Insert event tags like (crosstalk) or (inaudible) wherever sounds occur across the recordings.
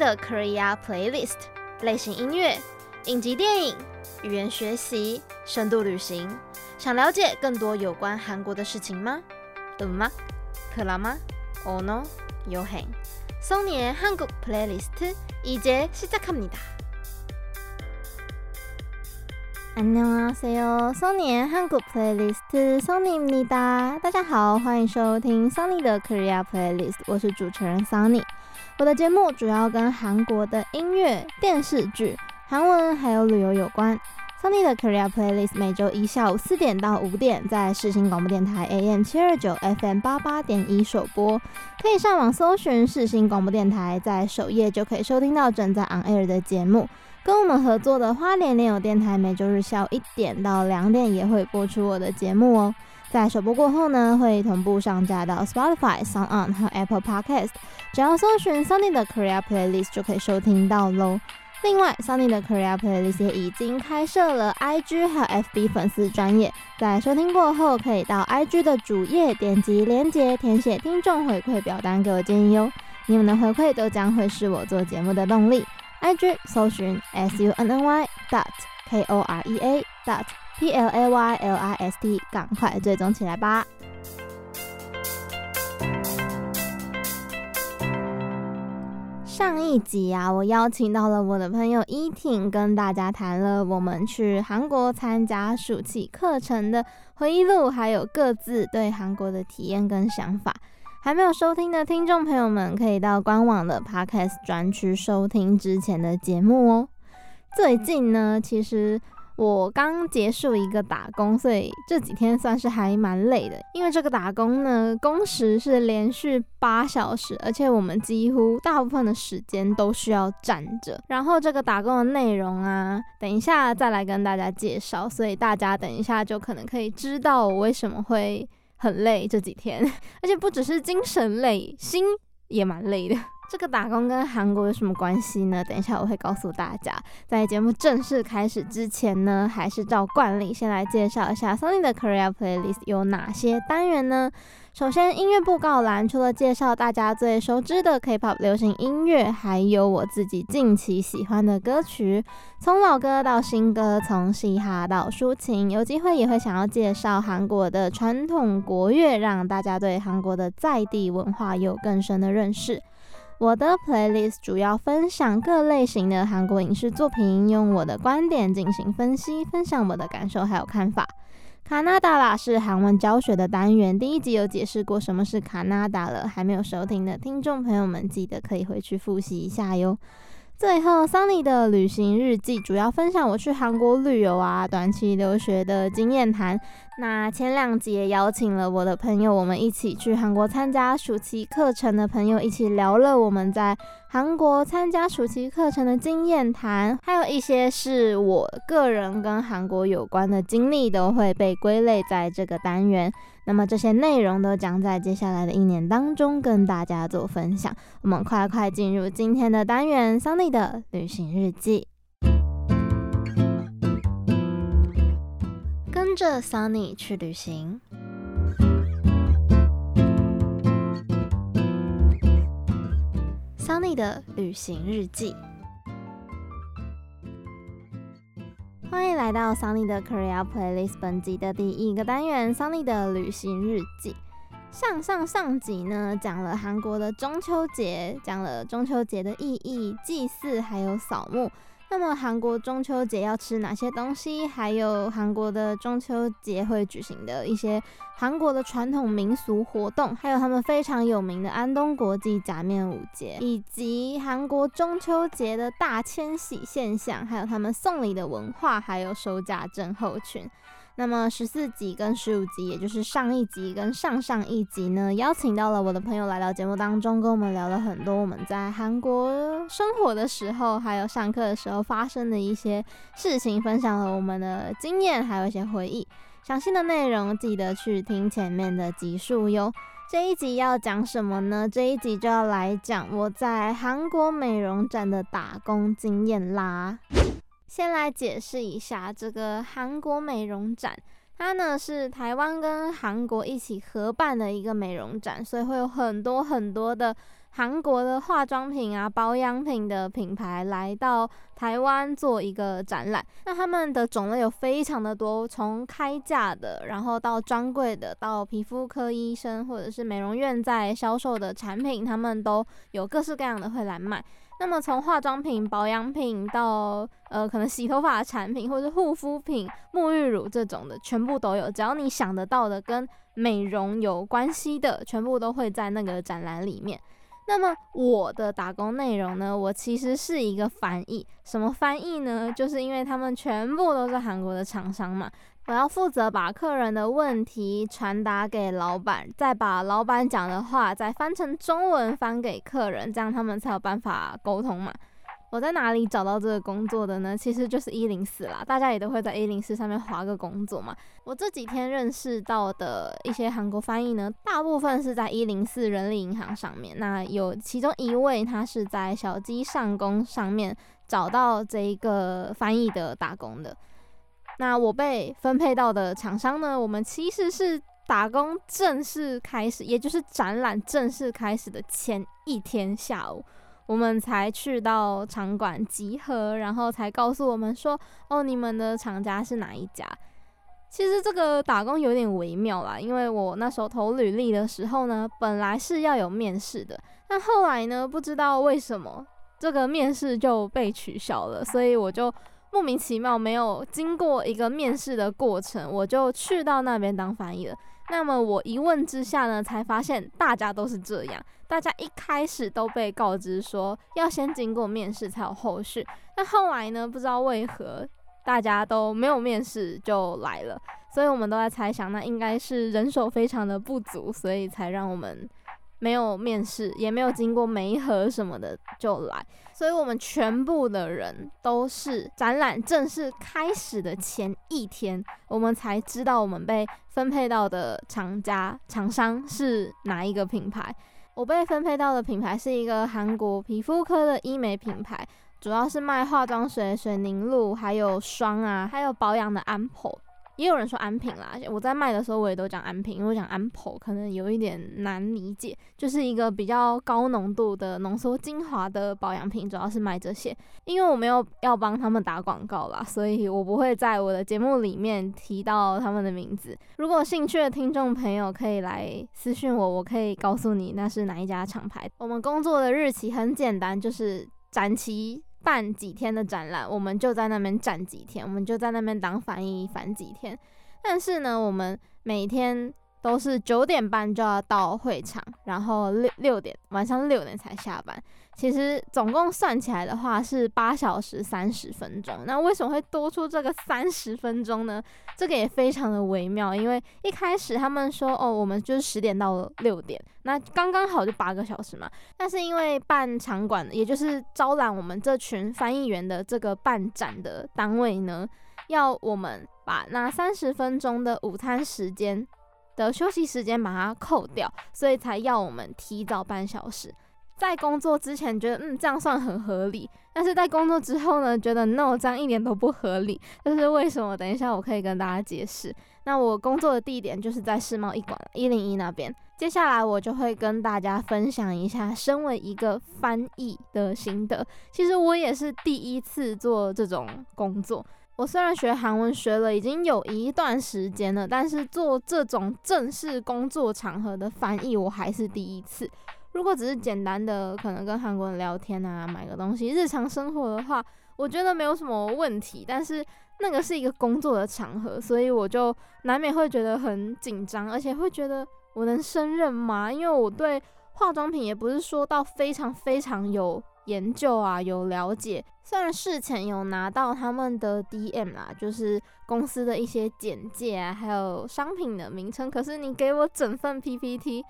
的 Korea Playlist 类型音乐、影集电影、语言学习、深度旅行，想了解更多有关韩国的事情吗？嗯吗？可拉吗？Oh no，有很。Sunny의 한국 플레이리스트 이제 시작합니다. 안녕하세요. Sunny의 한국 플레이리스트 Sunny입니다. 大家好，欢迎收听 Sunny 的 Korea Playlist，我是主持人 Sunny。 我的节目主要跟韩国的音乐、电视剧、韩文还有旅游有关。Sunny 的 Korea Playlist 每周一下午四点到五点在世新广播电台 AM 七二九 FM 八八点一首播，可以上网搜寻世新广播电台，在首页就可以收听到正在 on air 的节目。跟我们合作的花莲联友电台每周日下午一点到两点也会播出我的节目哦。在首播过后呢，会同步上架到 Spotify、s o n On 和 Apple Podcast，只要搜寻 Sunny 的 Korea Playlist 就可以收听到喽。另外，Sunny 的 Korea Playlist 也已经开设了 IG 和 FB 粉丝专业，在收听过后，可以到 IG 的主页点击连接，填写听众回馈表单给我建议哟。你们的回馈都将会是我做节目的动力。IG 搜寻 SUNNY dot K O R E A dot P L A Y L I S T，赶快追踪起来吧！上一集啊，我邀请到了我的朋友依婷，跟大家谈了我们去韩国参加暑期课程的回忆录，还有各自对韩国的体验跟想法。还没有收听的听众朋友们，可以到官网的 Podcast 专区收听之前的节目哦。最近呢，其实。我刚结束一个打工，所以这几天算是还蛮累的。因为这个打工呢，工时是连续八小时，而且我们几乎大部分的时间都需要站着。然后这个打工的内容啊，等一下再来跟大家介绍。所以大家等一下就可能可以知道我为什么会很累这几天，(laughs) 而且不只是精神累，心也蛮累的。这个打工跟韩国有什么关系呢？等一下我会告诉大家。在节目正式开始之前呢，还是照惯例先来介绍一下 Sunny 的 Korea Playlist 有哪些单元呢？首先，音乐布告栏除了介绍大家最熟知的 K-pop 流行音乐，还有我自己近期喜欢的歌曲，从老歌到新歌，从嘻哈到抒情，有机会也会想要介绍韩国的传统国乐，让大家对韩国的在地文化有更深的认识。我的 playlist 主要分享各类型的韩国影视作品，用我的观点进行分析，分享我的感受还有看法。卡纳达啦是韩文教学的单元，第一集有解释过什么是卡纳达了，还没有收听的听众朋友们记得可以回去复习一下哟。最后，Sunny 的旅行日记主要分享我去韩国旅游啊、短期留学的经验谈。那前两集也邀请了我的朋友，我们一起去韩国参加暑期课程的朋友一起聊了我们在韩国参加暑期课程的经验谈，还有一些是我个人跟韩国有关的经历，都会被归类在这个单元。那么这些内容都将在接下来的一年当中跟大家做分享。我们快快进入今天的单元，Sunny 的旅行日记。跟着 Sunny 去旅行，Sunny 的旅行日记。欢迎来到 Sunny 的 Korea Playlist 本集的第一个单元，Sunny 的旅行日记。上上上集呢，讲了韩国的中秋节，讲了中秋节的意义、祭祀还有扫墓。那么韩国中秋节要吃哪些东西？还有韩国的中秋节会举行的一些韩国的传统民俗活动，还有他们非常有名的安东国际假面舞节，以及韩国中秋节的大迁徙现象，还有他们送礼的文化，还有收假症候群。那么十四集跟十五集，也就是上一集跟上上一集呢，邀请到了我的朋友来到节目当中，跟我们聊了很多我们在韩国生活的时候，还有上课的时候发生的一些事情，分享了我们的经验，还有一些回忆。详细的内容记得去听前面的集数哟。这一集要讲什么呢？这一集就要来讲我在韩国美容展的打工经验啦。先来解释一下这个韩国美容展，它呢是台湾跟韩国一起合办的一个美容展，所以会有很多很多的韩国的化妆品啊、保养品的品牌来到台湾做一个展览。那他们的种类有非常的多，从开架的，然后到专柜的，到皮肤科医生或者是美容院在销售的产品，他们都有各式各样的会来卖。那么从化妆品、保养品到呃可能洗头发的产品，或者护肤品、沐浴乳这种的，全部都有。只要你想得到的跟美容有关系的，全部都会在那个展览里面。那么我的打工内容呢，我其实是一个翻译。什么翻译呢？就是因为他们全部都是韩国的厂商嘛。我要负责把客人的问题传达给老板，再把老板讲的话再翻成中文翻给客人，这样他们才有办法沟通嘛。我在哪里找到这个工作的呢？其实就是一零四啦，大家也都会在一零四上面划个工作嘛。我这几天认识到的一些韩国翻译呢，大部分是在一零四人力银行上面。那有其中一位，他是在小鸡上工上面找到这一个翻译的打工的。那我被分配到的厂商呢，我们其实是打工正式开始，也就是展览正式开始的前一天下午，我们才去到场馆集合，然后才告诉我们说，哦，你们的厂家是哪一家？其实这个打工有点微妙啦，因为我那时候投履历的时候呢，本来是要有面试的，但后来呢，不知道为什么这个面试就被取消了，所以我就。莫名其妙，没有经过一个面试的过程，我就去到那边当翻译了。那么我一问之下呢，才发现大家都是这样，大家一开始都被告知说要先经过面试才有后续。那后来呢，不知道为何大家都没有面试就来了，所以我们都在猜想，那应该是人手非常的不足，所以才让我们。没有面试，也没有经过媒合什么的就来，所以我们全部的人都是展览正式开始的前一天，我们才知道我们被分配到的厂家厂商是哪一个品牌。我被分配到的品牌是一个韩国皮肤科的医美品牌，主要是卖化妆水、水凝露，还有霜啊，还有保养的安普。也有人说安瓶啦，我在卖的时候我也都讲安瓶，因为讲安普可能有一点难理解，就是一个比较高浓度的浓缩精华的保养品，主要是卖这些。因为我没有要帮他们打广告啦，所以我不会在我的节目里面提到他们的名字。如果有兴趣的听众朋友可以来私信我，我可以告诉你那是哪一家厂牌。我们工作的日期很简单，就是展期。办几天的展览，我们就在那边站几天，我们就在那边当翻译翻几天。但是呢，我们每天都是九点半就要到会场，然后六六点晚上六点才下班。其实总共算起来的话是八小时三十分钟。那为什么会多出这个三十分钟呢？这个也非常的微妙，因为一开始他们说哦，我们就是十点到六点，那刚刚好就八个小时嘛。但是因为办场馆，也就是招揽我们这群翻译员的这个办展的单位呢，要我们把那三十分钟的午餐时间的休息时间把它扣掉，所以才要我们提早半小时。在工作之前觉得嗯，这样算很合理，但是在工作之后呢，觉得 no，这样一点都不合理。这是为什么？等一下我可以跟大家解释。那我工作的地点就是在世贸一馆一零一那边。接下来我就会跟大家分享一下身为一个翻译的心得。其实我也是第一次做这种工作。我虽然学韩文学了已经有一段时间了，但是做这种正式工作场合的翻译，我还是第一次。如果只是简单的，可能跟韩国人聊天啊，买个东西，日常生活的话，我觉得没有什么问题。但是那个是一个工作的场合，所以我就难免会觉得很紧张，而且会觉得我能胜任吗？因为我对化妆品也不是说到非常非常有研究啊，有了解。虽然事前有拿到他们的 DM 啦，就是公司的一些简介啊，还有商品的名称，可是你给我整份 PPT，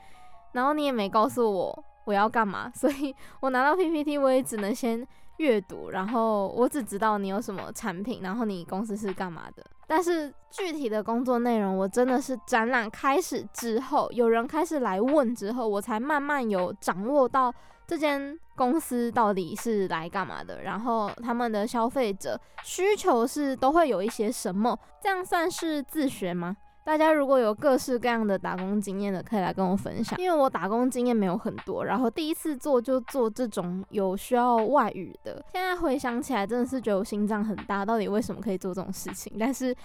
然后你也没告诉我我要干嘛，(laughs) 所以我拿到 PPT 我也只能先阅读，然后我只知道你有什么产品，然后你公司是干嘛的。但是具体的工作内容，我真的是展览开始之后，有人开始来问之后，我才慢慢有掌握到这间公司到底是来干嘛的，然后他们的消费者需求是都会有一些什么，这样算是自学吗？大家如果有各式各样的打工经验的，可以来跟我分享。因为我打工经验没有很多，然后第一次做就做这种有需要外语的。现在回想起来，真的是觉得我心脏很大，到底为什么可以做这种事情？但是，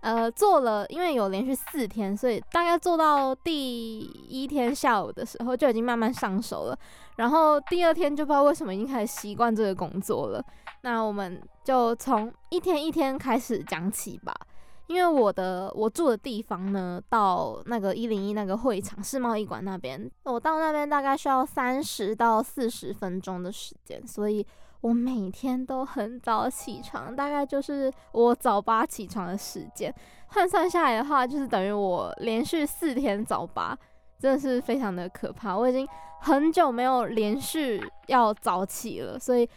呃，做了，因为有连续四天，所以大概做到第一天下午的时候就已经慢慢上手了。然后第二天就不知道为什么已经开始习惯这个工作了。那我们就从一天一天开始讲起吧。因为我的我住的地方呢，到那个一零一那个会场世贸一馆那边，我到那边大概需要三十到四十分钟的时间，所以我每天都很早起床，大概就是我早八起床的时间，换算下来的话，就是等于我连续四天早八，真的是非常的可怕。我已经很久没有连续要早起了，所以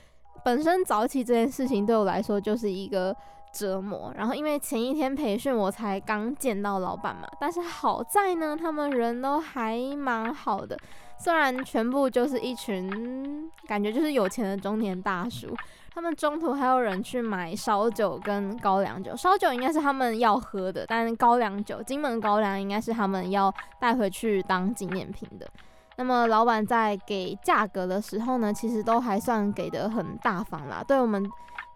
本身早起这件事情对我来说就是一个。折磨，然后因为前一天培训我才刚见到老板嘛，但是好在呢，他们人都还蛮好的，虽然全部就是一群感觉就是有钱的中年大叔，他们中途还有人去买烧酒跟高粱酒，烧酒应该是他们要喝的，但是高粱酒，金门高粱应该是他们要带回去当纪念品的。那么老板在给价格的时候呢，其实都还算给得很大方啦，对我们。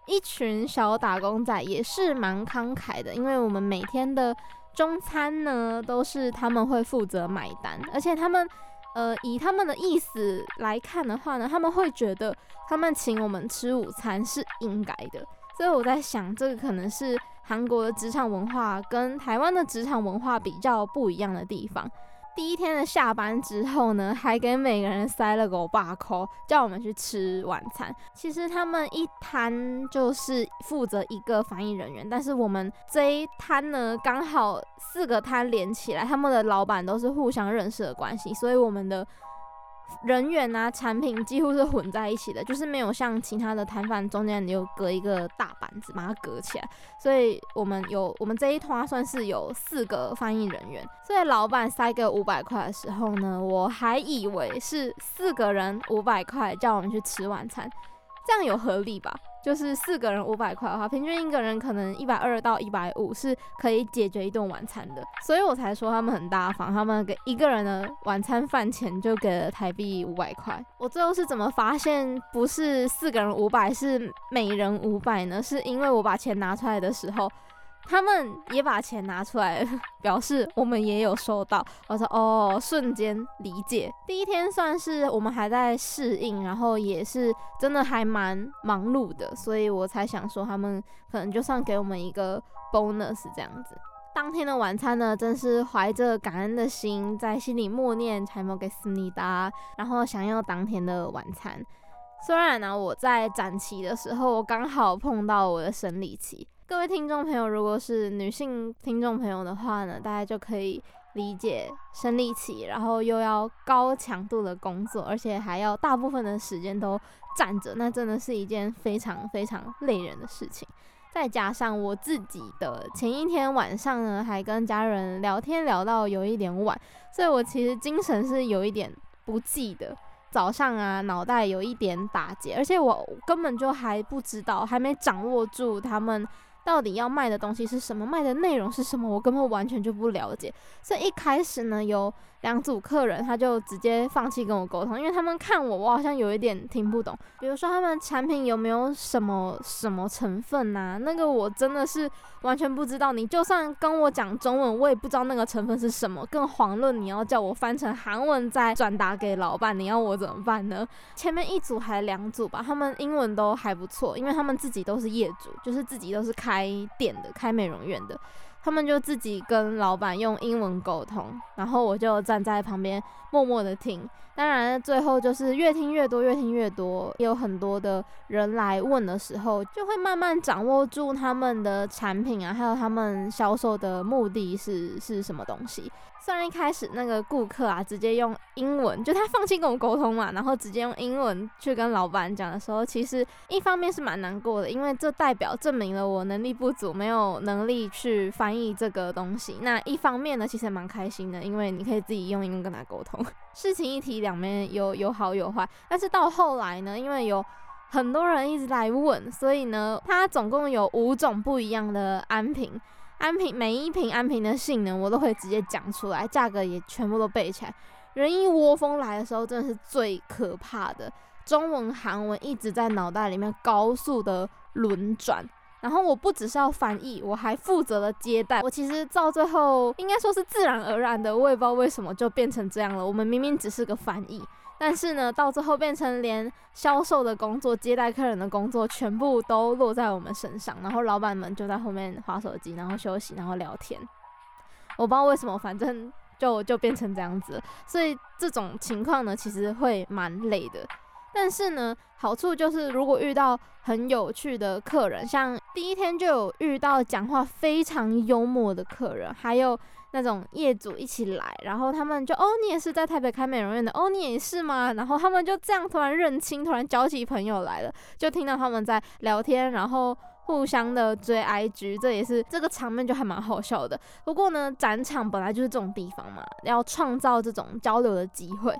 一群小打工仔也是蛮慷慨的，因为我们每天的中餐呢都是他们会负责买单，而且他们，呃，以他们的意思来看的话呢，他们会觉得他们请我们吃午餐是应该的，所以我在想，这个可能是韩国的职场文化跟台湾的职场文化比较不一样的地方。第一天的下班之后呢，还给每个人塞了个大箍，叫我们去吃晚餐。其实他们一摊就是负责一个翻译人员，但是我们这一摊呢，刚好四个摊连起来，他们的老板都是互相认识的关系，所以我们的。人员啊，产品几乎是混在一起的，就是没有像其他的摊贩中间有隔一个大板子把它隔起来。所以我们有我们这一摊算是有四个翻译人员。所以老板塞给五百块的时候呢，我还以为是四个人五百块叫我们去吃晚餐，这样有合理吧？就是四个人五百块的话，平均一个人可能一百二到一百五是可以解决一顿晚餐的，所以我才说他们很大方，他们给一个人的晚餐饭钱就给了台币五百块。我最后是怎么发现不是四个人五百，是每人五百呢？是因为我把钱拿出来的时候。他们也把钱拿出来 (laughs) 表示我们也有收到。我说哦瞬间理解。第一天算是我们还在适应然后也是真的还蛮忙碌的所以我才想说他们可能就算给我们一个 bonus 这样子。当天的晚餐呢真是怀着感恩的心在心里默念才没有给思密达然后想要当天的晚餐。虽然呢我在展期的时候我刚好碰到我的生理期各位听众朋友，如果是女性听众朋友的话呢，大家就可以理解生理期，然后又要高强度的工作，而且还要大部分的时间都站着，那真的是一件非常非常累人的事情。再加上我自己的前一天晚上呢，还跟家人聊天聊到有一点晚，所以我其实精神是有一点不济的。早上啊，脑袋有一点打结，而且我根本就还不知道，还没掌握住他们。到底要卖的东西是什么？卖的内容是什么？我根本完全就不了解。所以一开始呢，有两组客人他就直接放弃跟我沟通，因为他们看我，我好像有一点听不懂。比如说他们产品有没有什么什么成分呐？那个我真的是完全不知道。你就算跟我讲中文，我也不知道那个成分是什么。更遑论你要叫我翻成韩文再转达给老板，你要我怎么办呢？前面一组还两组吧，他们英文都还不错，因为他们自己都是业主，就是自己都是开。店的，开美容院的，他们就自己跟老板用英文沟通，然后我就站在旁边默默的听。当然，最后就是越听越多，越听越多，有很多的人来问的时候，就会慢慢掌握住他们的产品啊，还有他们销售的目的是是什么东西。虽然一开始那个顾客啊，直接用英文，就他放弃跟我沟通嘛，然后直接用英文去跟老板讲的时候，其实一方面是蛮难过的，因为这代表证明了我能力不足，没有能力去翻译这个东西。那一方面呢，其实蛮开心的，因为你可以自己用英文跟他沟通。(laughs) 事情一提两面，有有好有坏。但是到后来呢，因为有很多人一直来问，所以呢，它总共有五种不一样的安瓶。安瓶每一瓶安瓶的性能我都会直接讲出来，价格也全部都背起来。人一窝蜂来的时候，真的是最可怕的。中文、韩文一直在脑袋里面高速的轮转，然后我不只是要翻译，我还负责了接待。我其实到最后应该说是自然而然的，我也不知道为什么就变成这样了。我们明明只是个翻译。但是呢，到最后变成连销售的工作、接待客人的工作，全部都落在我们身上。然后老板们就在后面划手机，然后休息，然后聊天。我不知道为什么，反正就就变成这样子。所以这种情况呢，其实会蛮累的。但是呢，好处就是如果遇到很有趣的客人，像第一天就有遇到讲话非常幽默的客人，还有。那种业主一起来，然后他们就哦，你也是在台北开美容院的哦，你也是吗？然后他们就这样突然认亲，突然交起朋友来了，就听到他们在聊天，然后互相的追 IG，这也是这个场面就还蛮好笑的。不过呢，展场本来就是这种地方嘛，要创造这种交流的机会。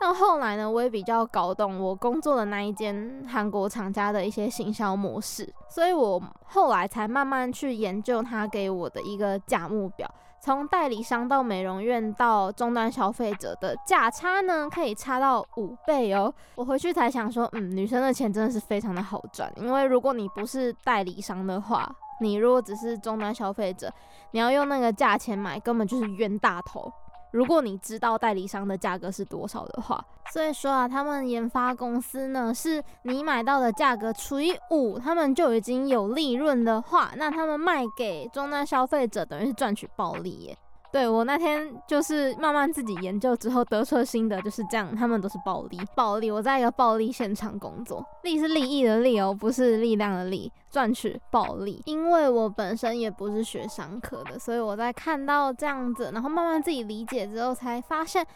但后来呢，我也比较搞懂我工作的那一间韩国厂家的一些行销模式，所以我后来才慢慢去研究他给我的一个价目表。从代理商到美容院到终端消费者的价差呢，可以差到五倍哦。我回去才想说，嗯，女生的钱真的是非常的好赚，因为如果你不是代理商的话，你如果只是终端消费者，你要用那个价钱买，根本就是冤大头。如果你知道代理商的价格是多少的话，所以说啊，他们研发公司呢，是你买到的价格除以五，他们就已经有利润的话，那他们卖给终端消费者，等于是赚取暴利耶。对，我那天就是慢慢自己研究之后得出的心得就是这样，他们都是暴利，暴利。我在一个暴利现场工作，利是利益的利哦，不是力量的力，赚取暴利。因为我本身也不是学商科的，所以我在看到这样子，然后慢慢自己理解之后，才发现，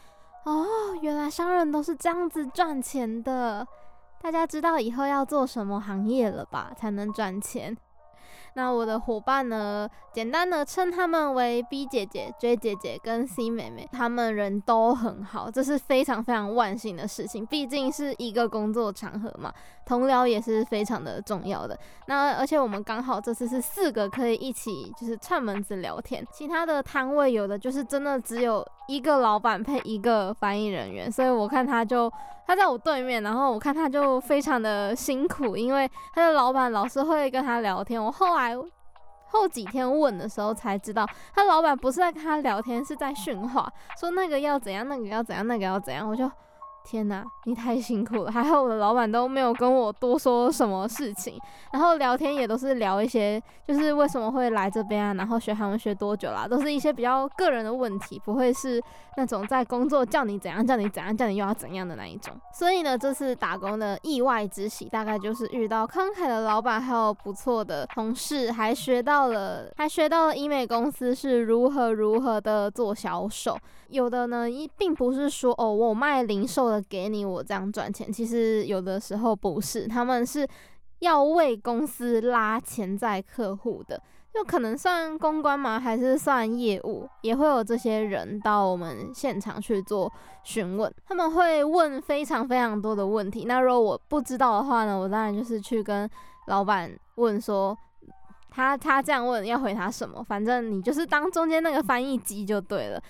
哦，原来商人都是这样子赚钱的。大家知道以后要做什么行业了吧？才能赚钱。那我的伙伴呢，简单的称他们为 B 姐姐、J 姐姐跟 C 妹妹，他们人都很好，这是非常非常万幸的事情。毕竟是一个工作场合嘛，同僚也是非常的重要的。那而且我们刚好这次是四个可以一起就是串门子聊天，其他的摊位有的就是真的只有一个老板配一个翻译人员，所以我看他就他在我对面，然后我看他就非常的辛苦，因为他的老板老是会跟他聊天。我后来。后几天问的时候才知道，他老板不是在跟他聊天，是在训话，说那个要怎样，那个要怎样，那个要怎样，我就。天呐，你太辛苦了！(laughs) 还好我的老板都没有跟我多说什么事情，然后聊天也都是聊一些，就是为什么会来这边啊，然后学韩文学多久啦，都是一些比较个人的问题，不会是那种在工作叫你怎样叫你怎样叫你又要怎样的那一种。所以呢，这次打工的意外之喜，大概就是遇到慷慨的老板，还有不错的同事，还学到了，还学到了医美公司是如何如何的做销售。有的呢，一并不是说哦，我卖零售给你，我这样赚钱。其实有的时候不是，他们是要为公司拉潜在客户的，就可能算公关吗？还是算业务？也会有这些人到我们现场去做询问，他们会问非常非常多的问题。那如果我不知道的话呢，我当然就是去跟老板问说，他他这样问要回答什么？反正你就是当中间那个翻译机就对了。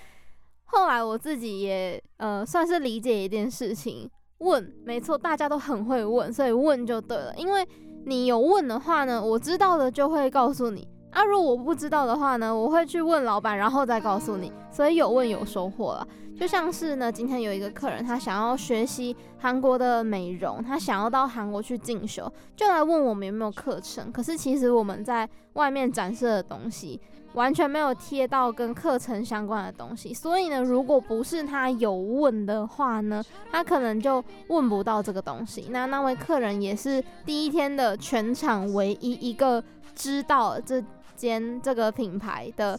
后来我自己也呃算是理解一件事情，问没错，大家都很会问，所以问就对了。因为你有问的话呢，我知道的就会告诉你啊。如果我不知道的话呢，我会去问老板，然后再告诉你。所以有问有收获了。就像是呢，今天有一个客人，他想要学习韩国的美容，他想要到韩国去进修，就来问我们有没有课程。可是其实我们在外面展示的东西，完全没有贴到跟课程相关的东西。所以呢，如果不是他有问的话呢，他可能就问不到这个东西。那那位客人也是第一天的全场唯一一个知道这间这个品牌的。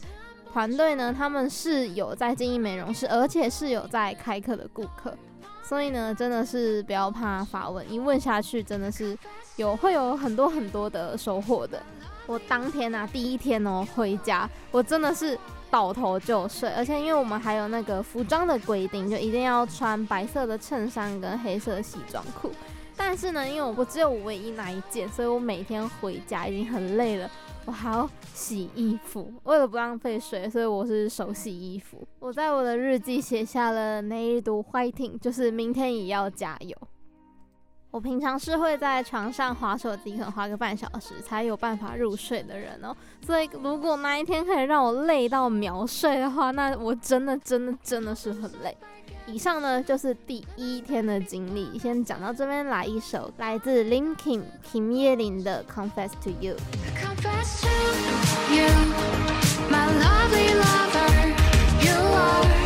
团队呢，他们是有在经营美容室，而且是有在开课的顾客，所以呢，真的是不要怕发问，一问下去真的是有会有很多很多的收获的。我当天啊，第一天哦、回家，我真的是倒头就睡，而且因为我们还有那个服装的规定，就一定要穿白色的衬衫跟黑色的西装裤。但是呢，因为我不只有唯一那一件，所以我每天回家已经很累了，我还要洗衣服。为了不浪费水，所以我是手洗衣服。我在我的日记写下了 “Never fighting”，就是明天也要加油。我平常是会在床上滑手机，可能滑个半小时才有办法入睡的人哦。所以如果那一天可以让我累到秒睡的话，那我真的真的真的是很累。以上呢就是第一天的经历，先讲到这边，来一首来自 Linkin 金耶琳的《Confess to You》。我是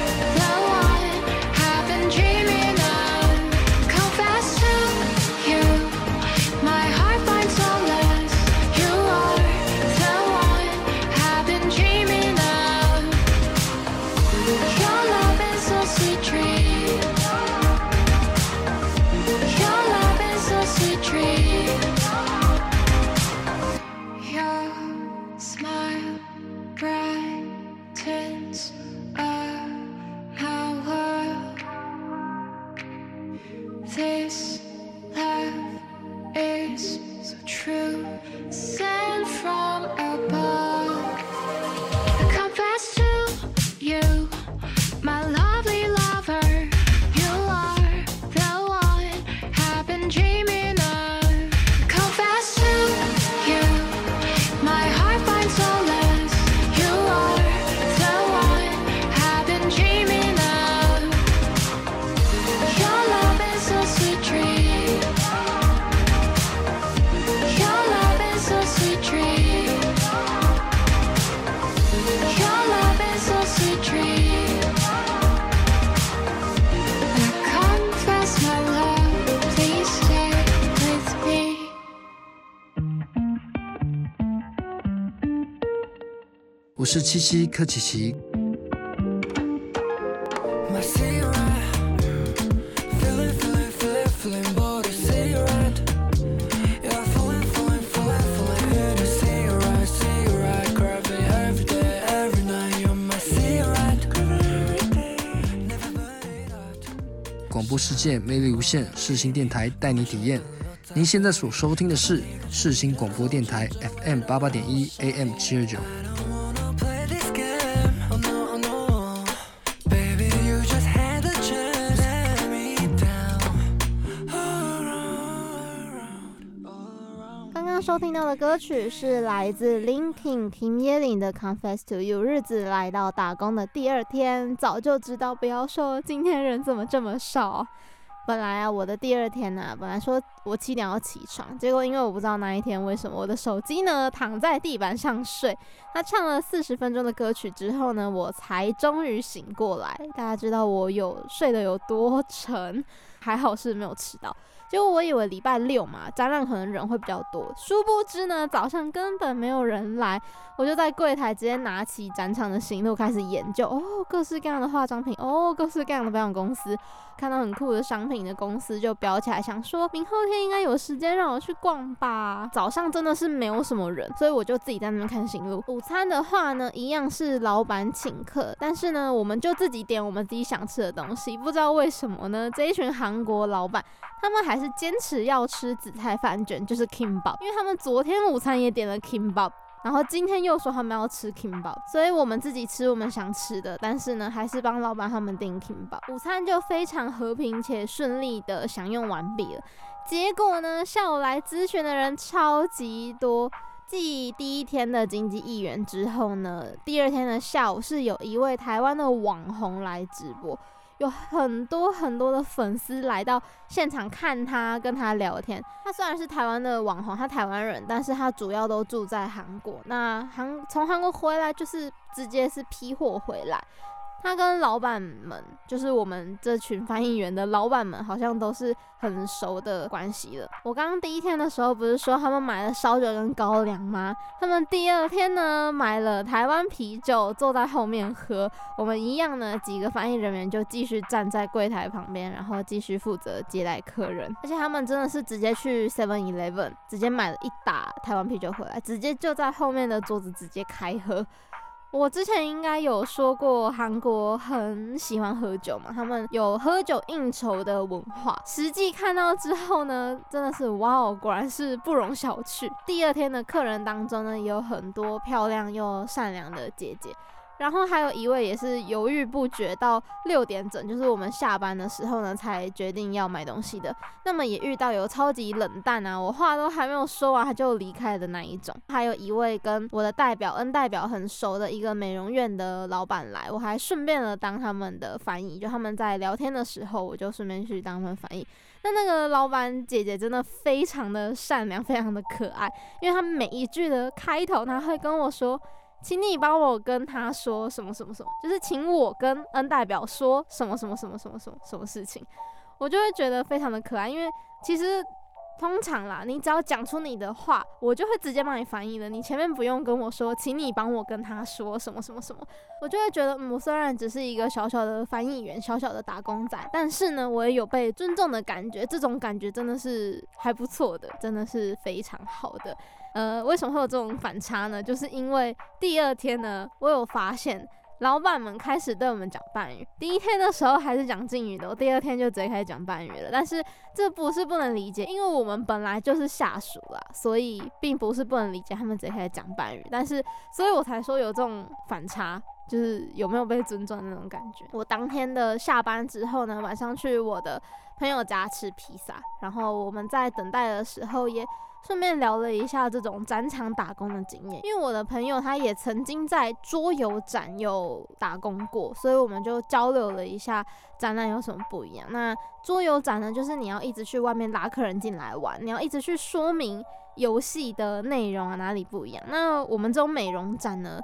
七七柯奇奇。广播世界魅力无限，世新电台带你体验。您现在所收听的是世新广播电台 FM 八八点一 AM 七二九。听到的歌曲是来自 Linkin 金耶琳的《Confess to You》。日子来到打工的第二天，早就知道不要说今天人怎么这么少。本来啊，我的第二天呢、本来说我七点要起床，结果因为我不知道那一天为什么我的手机呢躺在地板上睡。他唱了四十分钟的歌曲之后呢，我才终于醒过来。大家知道我有睡得有多沉，还好是没有迟到。结果我以为礼拜六嘛，展览可能人会比较多，殊不知呢，早上根本没有人来。我就在柜台直接拿起展场的行录开始研究，哦，各式各样的化妆品，哦，各式各样的保养公司，看到很酷的商品的公司就标起来，想说明后天应该有时间让我去逛吧。早上真的是没有什么人，所以我就自己在那边看行录。午餐的话呢，一样是老板请客，但是呢，我们就自己点我们自己想吃的东西。不知道为什么呢，这一群韩国老板他们还还是坚持要吃紫菜饭卷，就是 kimbap，因为他们昨天午餐也点了 kimbap。然后今天又说他们要吃 kimbap，所以我们自己吃我们想吃的，但是呢，还是帮老板他们订 kimbap。午餐就非常和平且顺利的享用完毕了。结果呢，下午来咨询的人超级多，继第一天的经济议员之后呢，第二天的下午是有一位台湾的网红来直播。有很多很多的粉丝来到现场看他，跟他聊天。他虽然是台湾的网红，他台湾人，但是他主要都住在韩国。那韩从韩国回来就是直接是批货回来。他跟老板们，就是我们这群翻译员的老板们，好像都是很熟的关系了。我刚刚第一天的时候不是说他们买了烧酒跟高粱吗？他们第二天呢买了台湾啤酒，坐在后面喝。我们一样呢，几个翻译人员就继续站在柜台旁边，然后继续负责接待客人。而且他们真的是直接去 Seven Eleven，直接买了一打台湾啤酒回来，直接就在后面的桌子直接开喝。我之前应该有说过，韩国很喜欢喝酒嘛，他们有喝酒应酬的文化。实际看到之后呢，真的是哇哦，果然是不容小觑。第二天的客人当中呢，也有很多漂亮又善良的姐姐。然后还有一位也是犹豫不决，到六点整，就是我们下班的时候呢，才决定要买东西的。那么也遇到有超级冷淡啊，我话都还没有说完，他就离开的那一种。还有一位跟我的代表 N 代表很熟的一个美容院的老板来，我还顺便的当他们的翻译，就他们在聊天的时候，我就顺便去当他们翻译。那那个老板姐姐真的非常的善良，非常的可爱，因为他每一句的开头，他会跟我说。请你帮我跟他说什么什么什么，就是请我跟 N 代表说什么什么什么什么什么什么事情，我就会觉得非常的可爱，因为其实。通常啦，你只要讲出你的话，我就会直接帮你翻译了。你前面不用跟我说，请你帮我跟他说什么什么什么，我就会觉得，嗯，我虽然只是一个小小的翻译员，小小的打工仔，但是呢，我也有被尊重的感觉。这种感觉真的是还不错的，真的是非常好的。呃，为什么会有这种反差呢？就是因为第二天呢，我有发现。老板们开始对我们讲半语，第一天的时候还是讲敬语的，我第二天就直接开始讲半语了。但是这不是不能理解，因为我们本来就是下属啦，所以并不是不能理解他们直接开始讲半语。但是，所以我才说有这种反差，就是有没有被尊重的那种感觉。我当天的下班之后呢，晚上去我的朋友家吃披萨，然后我们在等待的时候也。顺便聊了一下这种展场打工的经验，因为我的朋友他也曾经在桌游展有打工过，所以我们就交流了一下展览有什么不一样。那桌游展呢，就是你要一直去外面拉客人进来玩，你要一直去说明游戏的内容啊哪里不一样。那我们这种美容展呢，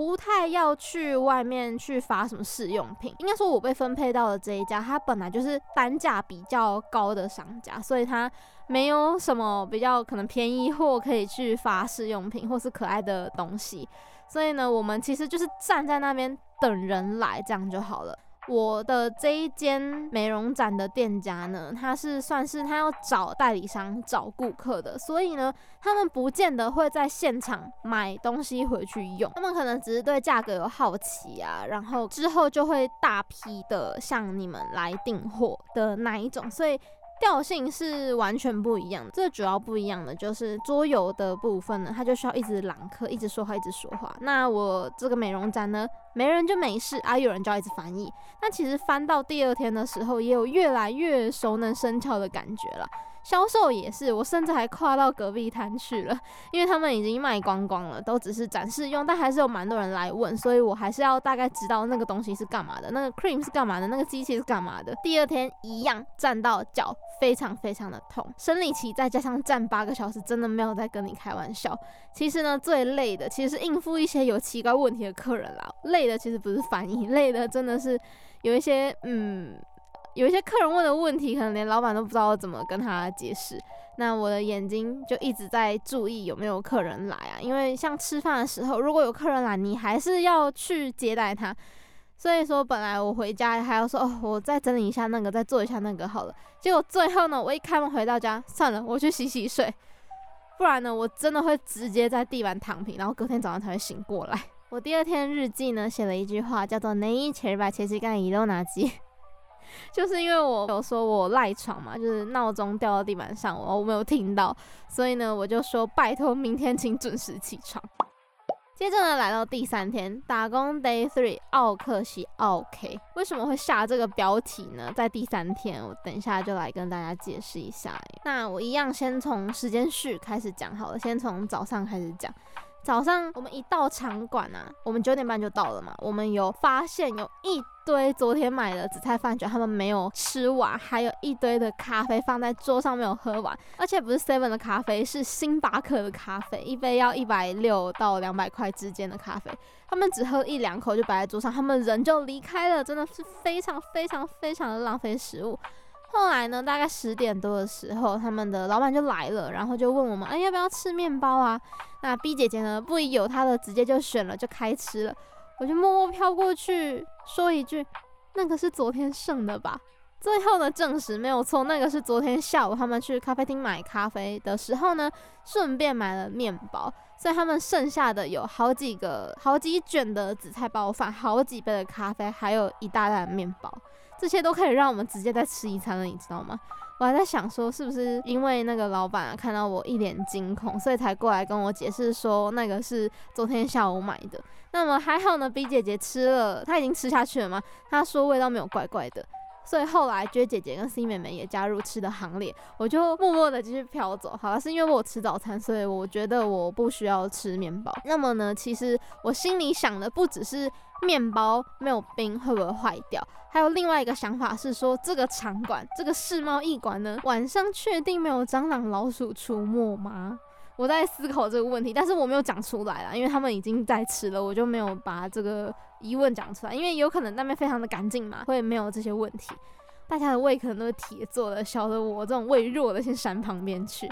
不太要去外面去发什么试用品，应该说我被分配到了这一家，它本来就是单价比较高的商家，所以它没有什么比较可能便宜货可以去发试用品或是可爱的东西，所以呢，我们其实就是站在那边等人来，这样就好了。我的这一间美容展的店家呢，他是算是他要找代理商找顾客的，所以呢，他们不见得会在现场买东西回去用，他们可能只是对价格有好奇啊，然后之后就会大批的向你们来订货的那一种，所以。调性是完全不一样的，最主要不一样的就是桌游的部分呢，它就需要一直朗课，一直说话，一直说话。那我这个美容展呢，没人就没事啊，有人就要一直翻译。那其实翻到第二天的时候，也有越来越熟能生巧的感觉了。销售也是，我甚至还跨到隔壁摊去了，(laughs) 因为他们已经卖光光了，都只是展示用，但还是有蛮多人来问，所以我还是要大概知道那个东西是干嘛的，那个 cream 是干嘛的，那个机器是干嘛的。第二天一样站到脚非常非常的痛，生理期再加上站八个小时，真的没有在跟你开玩笑。其实呢，最累的其实是应付一些有奇怪问题的客人啦，累的其实不是翻译，累的真的是有一些嗯。有一些客人问的问题，可能连老板都不知道怎么跟他解释。那我的眼睛就一直在注意有没有客人来啊，因为像吃饭的时候，如果有客人来，你还是要去接待他。所以说，本来我回家还要说哦，我再整理一下那个，再做一下那个好了。结果最后呢，我一开门回到家，算了，我去洗洗睡，不然呢，我真的会直接在地板躺平，然后隔天早上才会醒过来。我第二天日记呢，写了一句话，叫做“내일제발제시간에일어나지”。 (laughs) 就是因为我有说我赖床嘛，就是闹钟掉到地板上，我我没有听到，所以呢，我就说拜托明天请准时起床。接着呢，来到第三天打工 Day Three，奥克西奥 K，为什么会下这个标题呢？在第三天，我等一下就来跟大家解释一下。那我一样先从时间序开始讲好了，先从早上开始讲。早上我们一到场馆啊，我们九点半就到了嘛。我们有发现有一堆昨天买的紫菜饭卷，他们没有吃完，还有一堆的咖啡放在桌上没有喝完，而且不是 Seven 的咖啡，是星巴克的咖啡，一杯要一百六到两百块之间的咖啡，他们只喝一两口就摆在桌上，他们人就离开了，真的是非常非常非常的浪费食物。后来呢，大概十点多的时候，他们的老板就来了，然后就问我们，哎，要不要吃面包啊？那 B 姐姐呢，不疑有他的，直接就选了，就开吃了。我就默默飘过去，说一句，那个是昨天剩的吧？最后呢，证实没有错，那个是昨天下午他们去咖啡厅买咖啡的时候呢，顺便买了面包，所以他们剩下的有好几个、好几卷的紫菜包饭，好几杯的咖啡，还有一大袋面包。这些都可以让我们直接再吃一餐了，你知道吗？我还在想说，是不是因为那个老板啊，看到我一脸惊恐，所以才过来跟我解释说那个是昨天下午买的。那么还好呢，B 姐姐吃了，她已经吃下去了吗？她说味道没有怪怪的。所以后来 J 姐姐跟 C 妹妹也加入吃的行列，我就默默的继续飘走。好了，是因为我吃早餐，所以我觉得我不需要吃面包。那么呢，其实我心里想的不只是面包没有冰会不会坏掉，还有另外一个想法是说，这个场馆这个世贸一馆呢，晚上确定没有蟑螂老鼠出没吗？我在思考这个问题，但是我没有讲出来啦，因为他们已经在吃了，我就没有把这个疑问讲出来，因为有可能那边非常的干净嘛，会没有这些问题。大家的胃可能都是铁做的，小的我这种胃弱的先闪旁边去。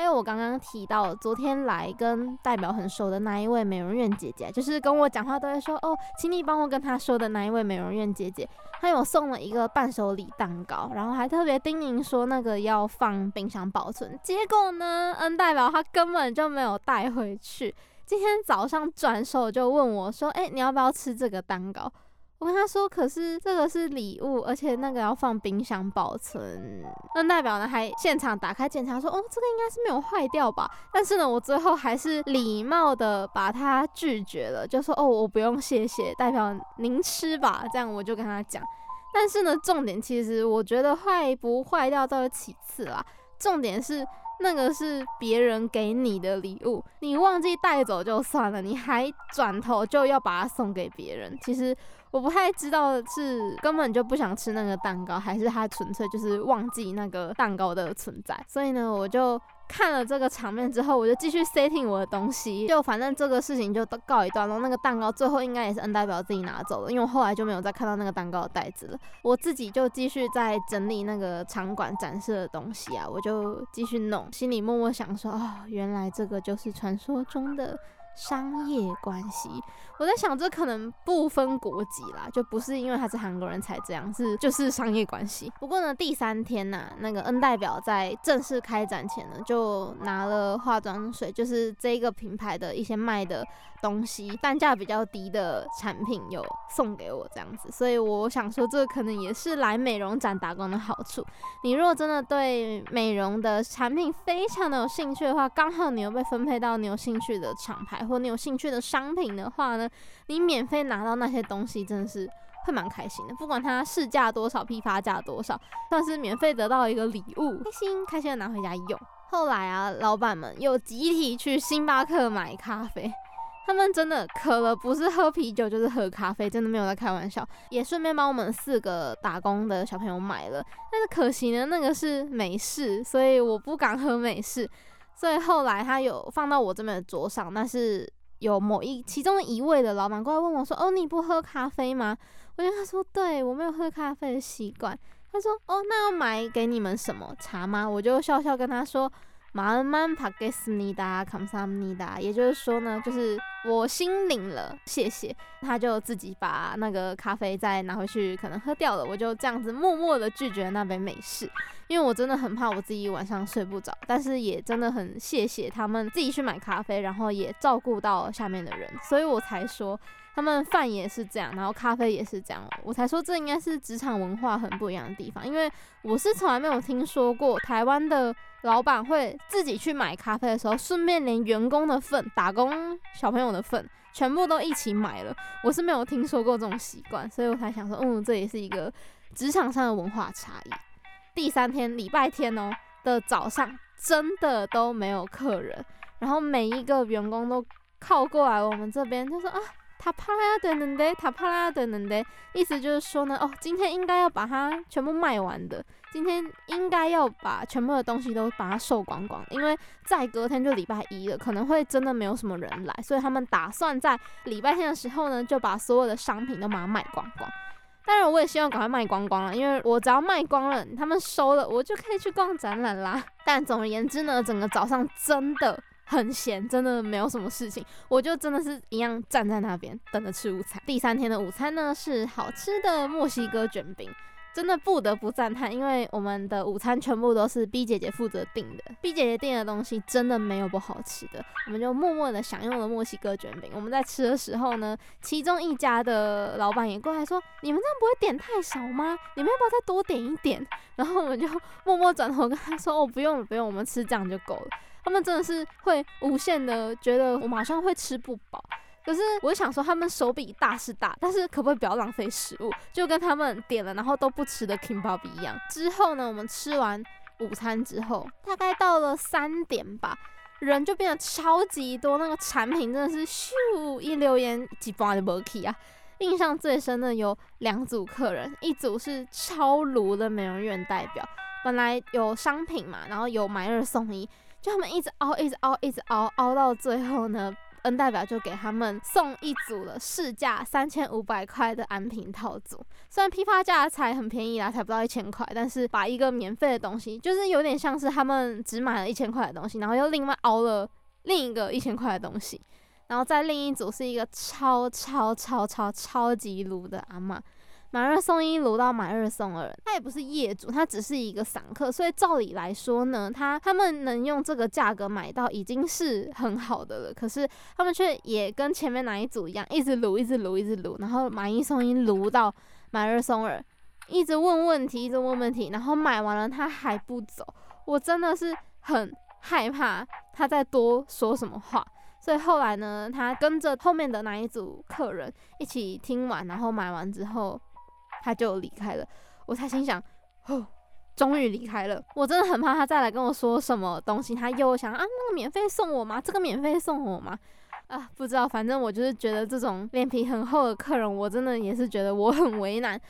还有我刚刚提到，昨天来跟代表很熟的那一位美容院姐姐，就是跟我讲话都会说哦，请你帮我跟她说的那一位美容院姐姐，她有送了一个伴手礼蛋糕，然后还特别叮咛说那个要放冰箱保存。结果呢，N 代表她根本就没有带回去。今天早上转手就问我说，哎，你要不要吃这个蛋糕？我跟他说，可是这个是礼物，而且那个要放冰箱保存。那代表呢，还现场打开检查说，哦，这个应该是没有坏掉吧？但是呢，我最后还是礼貌的把它拒绝了，就说，哦，我不用，谢谢，代表您吃吧。这样我就跟他讲。但是呢，重点其实我觉得坏不坏掉倒是其次啦，重点是。那个是别人给你的礼物，你忘记带走就算了，你还转头就要把它送给别人。其实我不太知道是根本就不想吃那个蛋糕，还是他纯粹就是忘记那个蛋糕的存在。所以呢，我就。看了这个场面之后，我就继续 setting 我的东西，就反正这个事情就告一段落。那个蛋糕最后应该也是 N 代表自己拿走了，因为我后来就没有再看到那个蛋糕的袋子了。我自己就继续在整理那个场馆展示的东西啊，我就继续弄，心里默默想说，哦，原来这个就是传说中的。商业关系，我在想，这可能不分国籍啦，就不是因为他是韩国人才这样，是就是商业关系。不过呢，第三天呐、那个 N 代表在正式开展前呢，就拿了化妆水，就是这个品牌的一些卖的东西，单价比较低的产品有送给我这样子。所以我想说，这可能也是来美容展打工的好处。你如果真的对美容的产品非常的有兴趣的话，刚好你又被分配到你有兴趣的厂牌。或你有兴趣的商品的话呢，你免费拿到那些东西，真的是会蛮开心的。不管它市价多少，批发价多少，算是免费得到一个礼物，开心开心的拿回家用。后来啊，老板们又集体去星巴克买咖啡，他们真的渴了，不是喝啤酒就是喝咖啡，真的没有在开玩笑。也顺便帮我们四个打工的小朋友买了，但是可惜呢，那个是美式，所以我不敢喝美式。所以后来他有放到我这边的桌上，但是有某一其中一位的老板过来问我说：“哦，你不喝咖啡吗？”我就跟他说：“对，我没有喝咖啡的习惯。”他说：“哦，那要买给你们什么茶吗？”我就笑笑跟他说。马恩曼帕给斯尼达康萨姆尼达，也就是说呢，就是我心领了，谢谢。他就自己把那个咖啡再拿回去，可能喝掉了。我就这样子默默的拒绝那杯美式，因为我真的很怕我自己晚上睡不着。但是也真的很谢谢他们自己去买咖啡，然后也照顾到下面的人，所以我才说。他们饭也是这样，然后咖啡也是这样，我才说这应该是职场文化很不一样的地方，因为我是从来没有听说过台湾的老板会自己去买咖啡的时候，顺便连员工的份、打工小朋友的份全部都一起买了。我是没有听说过这种习惯，所以我才想说，嗯，这也是一个职场上的文化差异。第三天礼拜天哦的早上，真的都没有客人，然后每一个员工都靠过来我们这边，就说啊。他帕拉的能的，他帕拉的能的，意思就是说呢，哦，今天应该要把它全部卖完的，今天应该要把全部的东西都把它售光光，因为在隔天就礼拜一了，可能会真的没有什么人来，所以他们打算在礼拜天的时候呢，就把所有的商品都把它卖光光。当然，我也希望赶快卖光光了，因为我只要卖光了，他们收了，我就可以去逛展览啦。(laughs) 但总而言之呢，整个早上真的。很闲，真的没有什么事情，我就真的是一样站在那边等着吃午餐。第三天的午餐呢，是好吃的墨西哥卷饼，真的不得不赞叹，因为我们的午餐全部都是 B 姐姐负责订的，B 姐姐订的东西真的没有不好吃的，我们就默默的享用了墨西哥卷饼。我们在吃的时候呢，其中一家的老板也过来说：“你们这样不会点太少吗？你们要不要再多点一点？”然后我们就默默转头跟他说：“哦，不用了，不用，我们吃这样就够了。”他们真的是会无限的觉得我马上会吃不饱，可是我想说他们手笔大是大，但是可不可以不要浪费食物？就跟他们点了然后都不吃的 Kimbap 一样。之后呢，我们吃完午餐之后，大概到了三点吧，人就变得超级多，那个产品真的是咻一溜烟几包的 Boki 啊！印象最深的有两组客人，一组是超卢的美容院代表，本来有商品嘛，然后有买二送一。就他们一直凹，一直凹，一直凹，凹到最后呢，N 代表就给他们送一组了市价三千五百块的安瓶套组。虽然批发价才很便宜啦，才不到一千块，但是把一个免费的东西，就是有点像是他们只买了一千块的东西，然后又另外凹了另一个一千块的东西，然后在另一组是一个超超超超超级卢的阿嬷。买二送一，卢到买二送二，他也不是业主，他只是一个散客，所以照理来说呢，他他们能用这个价格买到已经是很好的了。可是他们却也跟前面那一组一样，一直卢，一直卢，一直卢，然后买一送一，卢到买二送二，一直问问题，一直问问题，然后买完了他还不走，我真的是很害怕他再多说什么话。所以后来呢，他跟着后面的那一组客人一起听完，然后买完之后。他就离开了，我才心想，哦，终于离开了。我真的很怕他再来跟我说什么东西，他又想啊，那个免费送我吗？这个免费送我吗？啊，不知道，反正我就是觉得这种脸皮很厚的客人，我真的也是觉得我很为难。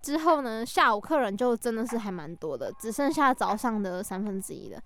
之后呢，下午客人就真的是还蛮多的，只剩下早上的三分之一了。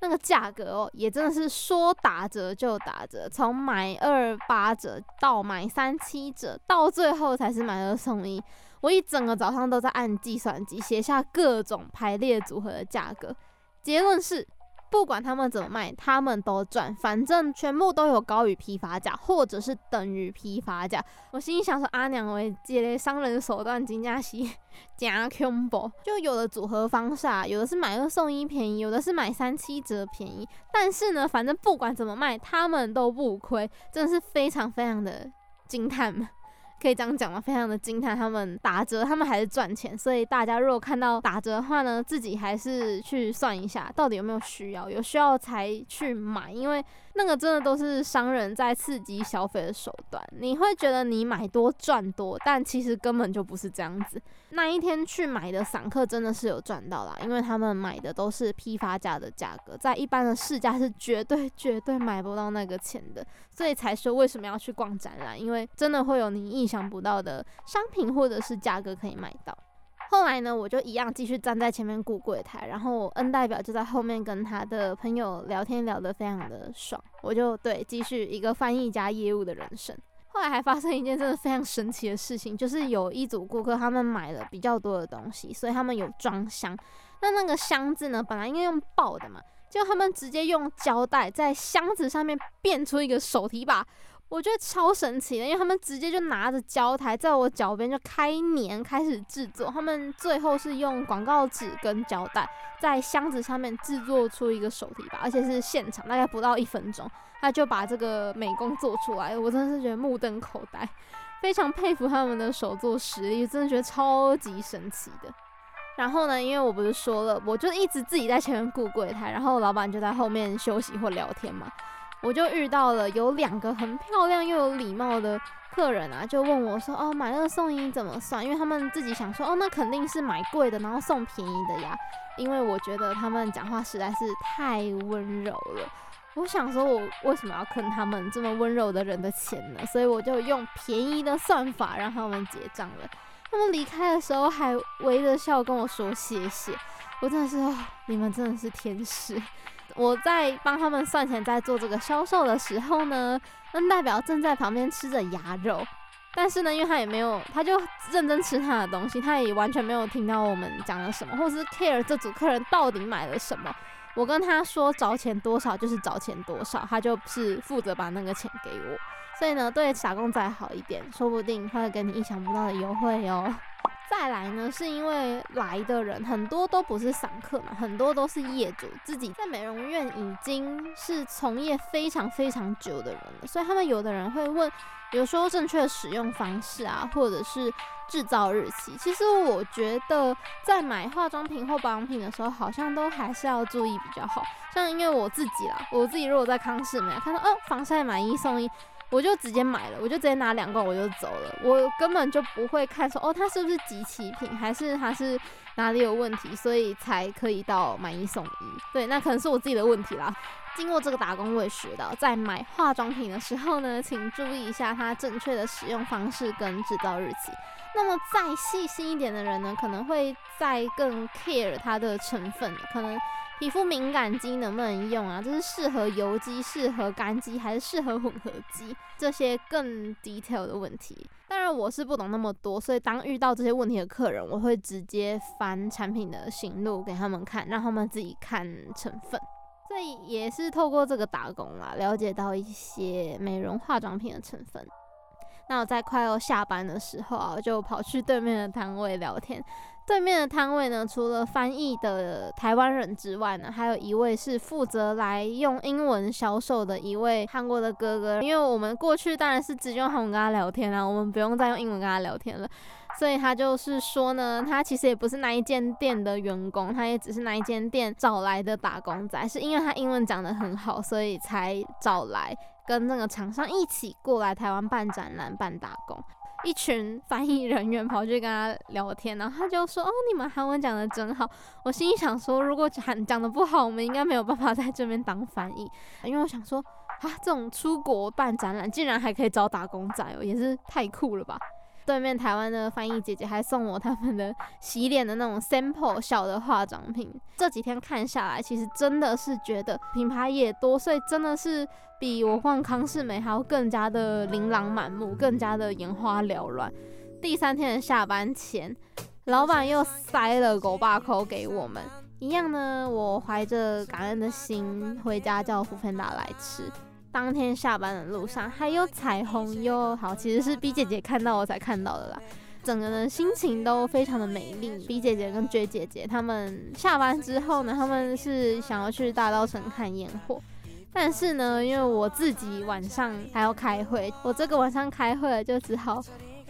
那个价格哦，也真的是说打折就打折，从买二八折到买三七折，到最后才是买二送一。我一整个早上都在按计算机写下各种排列组合的价格，结论是，不管他们怎么卖，他们都赚，反正全部都有高于批发价，或者是等于批发价。我心里想说，阿娘为借了商人手段，真的是 (laughs) 真恐怖。就有的组合方式啊，有的是买二送一便宜，有的是买三七折便宜，但是呢，反正不管怎么卖，他们都不亏，真的是非常非常的惊叹。可以这样讲吗？非常的惊叹，他们打折，他们还是赚钱。所以大家如果看到打折的话呢，自己还是去算一下，到底有没有需要，有需要才去买，因为那个真的都是商人在刺激消费的手段。你会觉得你买多赚多，但其实根本就不是这样子。那一天去买的散客真的是有赚到啦，因为他们买的都是批发价的价格，在一般的市价是绝对绝对买不到那个钱的，所以才说为什么要去逛展览，因为真的会有你意想不到的商品或者是价格可以买到。后来呢，我就一样继续站在前面顾柜台，然后 N 代表就在后面跟他的朋友聊天，聊得非常的爽，我就对继续一个翻译加业务的人生。后来还发生一件真的非常神奇的事情，就是有一组顾客他们买了比较多的东西，所以他们有装箱。那那个箱子呢，本来应该用抱的嘛，就他们直接用胶带在箱子上面变出一个手提把。我觉得超神奇的，因为他们直接就拿着胶带在我脚边就开粘开始制作。他们最后是用广告纸跟胶带在箱子上面制作出一个手提包，而且是现场，大概不到一分钟，他就把这个美工做出来。我真的是觉得目瞪口呆，非常佩服他们的手作实力，真的觉得超级神奇的。然后呢，因为我不是说了，我就一直自己在前面顾柜台，然后老板就在后面休息或聊天嘛。我就遇到了有两个很漂亮又有礼貌的客人啊，就问我说：“哦，买二送一怎么算？”因为他们自己想说：“哦，那肯定是买贵的，然后送便宜的呀。”因为我觉得他们讲话实在是太温柔了。我想说，我为什么要坑他们这么温柔的人的钱呢？所以我就用便宜的算法让他们结账了。他们离开的时候还微着笑跟我说谢谢。我真的是，哦，你们真的是天使。我在帮他们算钱，在做这个销售的时候呢，那代表正在旁边吃着鸭肉，但是呢，因为他也没有，他就认真吃他的东西，他也完全没有听到我们讲了什么，或者是 care 这组客人到底买了什么。我跟他说找钱多少就是找钱多少，他就是负责把那个钱给我。所以呢，对打工仔好一点，说不定他会给你意想不到的优惠哦。再来呢，是因为来的人很多都不是散客嘛，很多都是业主自己在美容院已经是从业非常非常久的人了，所以他们有的人会问，比如说正确的使用方式啊，或者是制造日期。其实我觉得在买化妆品或保养品的时候，好像都还是要注意比较好。像因为我自己啦，我自己如果在康是美看到哦，防晒买一送一。我就直接买了，我就直接拿两罐我就走了，我根本就不会看说哦，它是不是集齐品，还是它是哪里有问题，所以才可以到买一送一。对，那可能是我自己的问题啦。经过这个打工，我也学到，在买化妆品的时候呢，请注意一下它正确的使用方式跟制造日期。那么再细心一点的人呢，可能会再更 care 它的成分，可能。皮肤敏感肌能不能用啊？这是适合油肌、适合干肌，还是适合混合肌？这些更 detail 的问题。当然我是不懂那么多，所以当遇到这些问题的客人，我会直接翻产品的行录给他们看，让他们自己看成分。所以也是透过这个打工啦，了解到一些美容化妆品的成分。那我在快要下班的时候啊，就跑去对面的摊位聊天。对面的摊位呢，除了翻译的台湾人之外呢，还有一位是负责来用英文销售的一位韩国的哥哥。因为我们过去当然是只用韩文跟他聊天啊，我们不用再用英文跟他聊天了。所以他就是说呢，他其实也不是那一间店的员工，他也只是那一间店找来的打工仔，是因为他英文讲得很好，所以才找来跟那个厂商一起过来台湾办展览、办打工。一群翻译人员跑去跟他聊天，然后他就说：“哦，你们韩文讲的真好。”我心里想说，如果讲讲的不好，我们应该没有办法在这边当翻译。(laughs) 因为我想说，啊，这种出国办展览竟然还可以找打工仔哦，也是太酷了吧。对面台湾的翻译姐姐还送我他们的洗脸的那种 sample 小的化妆品。这几天看下来，其实真的是觉得品牌也多，所以真的是比我逛康是美还要更加的琳琅满目，更加的眼花缭乱。第三天的下班前，老板又塞了狗把口给我们，一样呢，我怀着感恩的心回家叫 foodpanda 来吃。当天下班的路上还有彩虹哟，好，其实是 B 姐姐看到我才看到的啦。整个人心情都非常的美丽。B 姐姐跟 J 姐姐他们下班之后呢，他们是想要去大稻城看烟火，但是呢，因为我自己晚上还要开会，我这个晚上开会了，就只好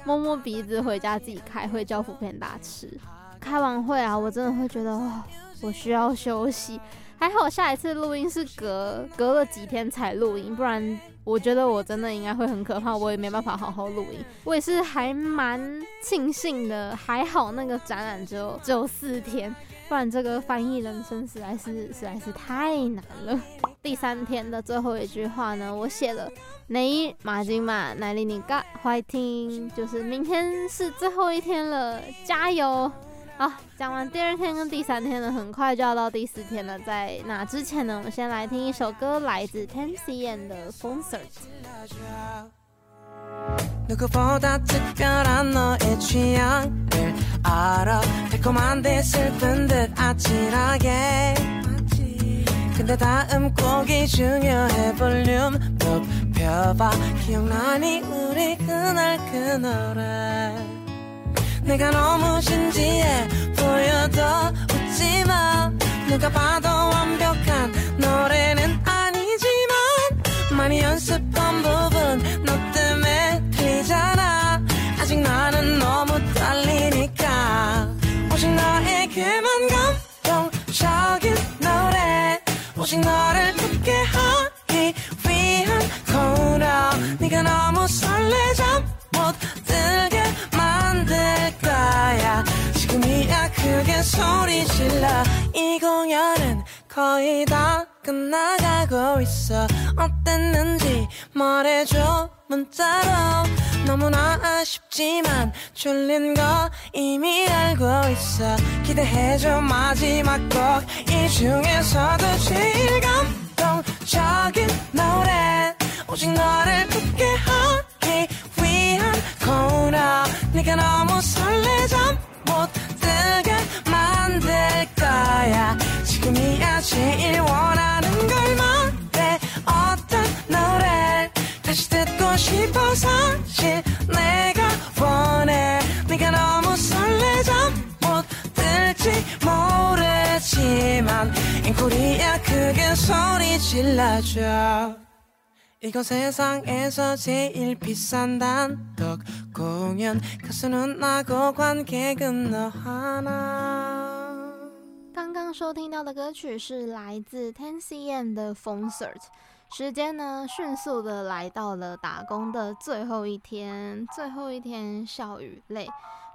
摸摸鼻子回家自己开会，叫 foodpanda 吃。开完会啊，我真的会觉得，哦，我需要休息。还好，下一次录音是隔隔了几天才录音，不然我觉得我真的应该会很可怕，我也没办法好好录音。我也是还蛮庆幸的，还好那个展览只有只有四天，不然这个翻译人生实在是实在是太难了。第三天的最后一句话呢，我写了“奈马金马奈里尼嘎坏听”，就是明天是最后一天了，加油！好，讲完第二天跟第三天了，很快就要到第四天了，在那之前呢，我们先来听一首歌，来自 t e n s i e n 的《Concert。 내가 너무 진지해 보여도 웃지마. 누가 봐도 완벽한 노래는 아니지만 많이 연습한 부분 너 때문에 틀리잖아. 아직 나는 너무 떨리니까. 오직 너에게만 감동적인 노래. 오직 너를 듣게 하기 위한 코너. 네가 너무 설레 잠못 들게 만들 거야. 지금이야 크게 소리 질러. 이 공연은 거의 다 끝나가고 있어. 어땠는지 말해줘 문자로. 너무나 아쉽지만 졸린 거 이미 알고 있어. 기대해줘 마지막 곡. 이 중에서도 제일 감동적인 노래. 오직 너를 웃게 하 기 위한 코너. 네가 너무 설레자 못 들게 만들 거야. 지금이야 제일 원하는 걸 말해. 어떤 노래 다시 듣고 싶어 사실 내가 원해. 네가 너무 설레자 못 들지 모르지만 인코리아 크게 소리 질러줘 이거 세상에서 제일 비싼 단독 공연 가수는 나고 관객은 너 하나刚刚收听到的歌曲是来自 10cm 的 Concert。时间呢，迅速的来到了打工的最后一天，最后一天笑与泪，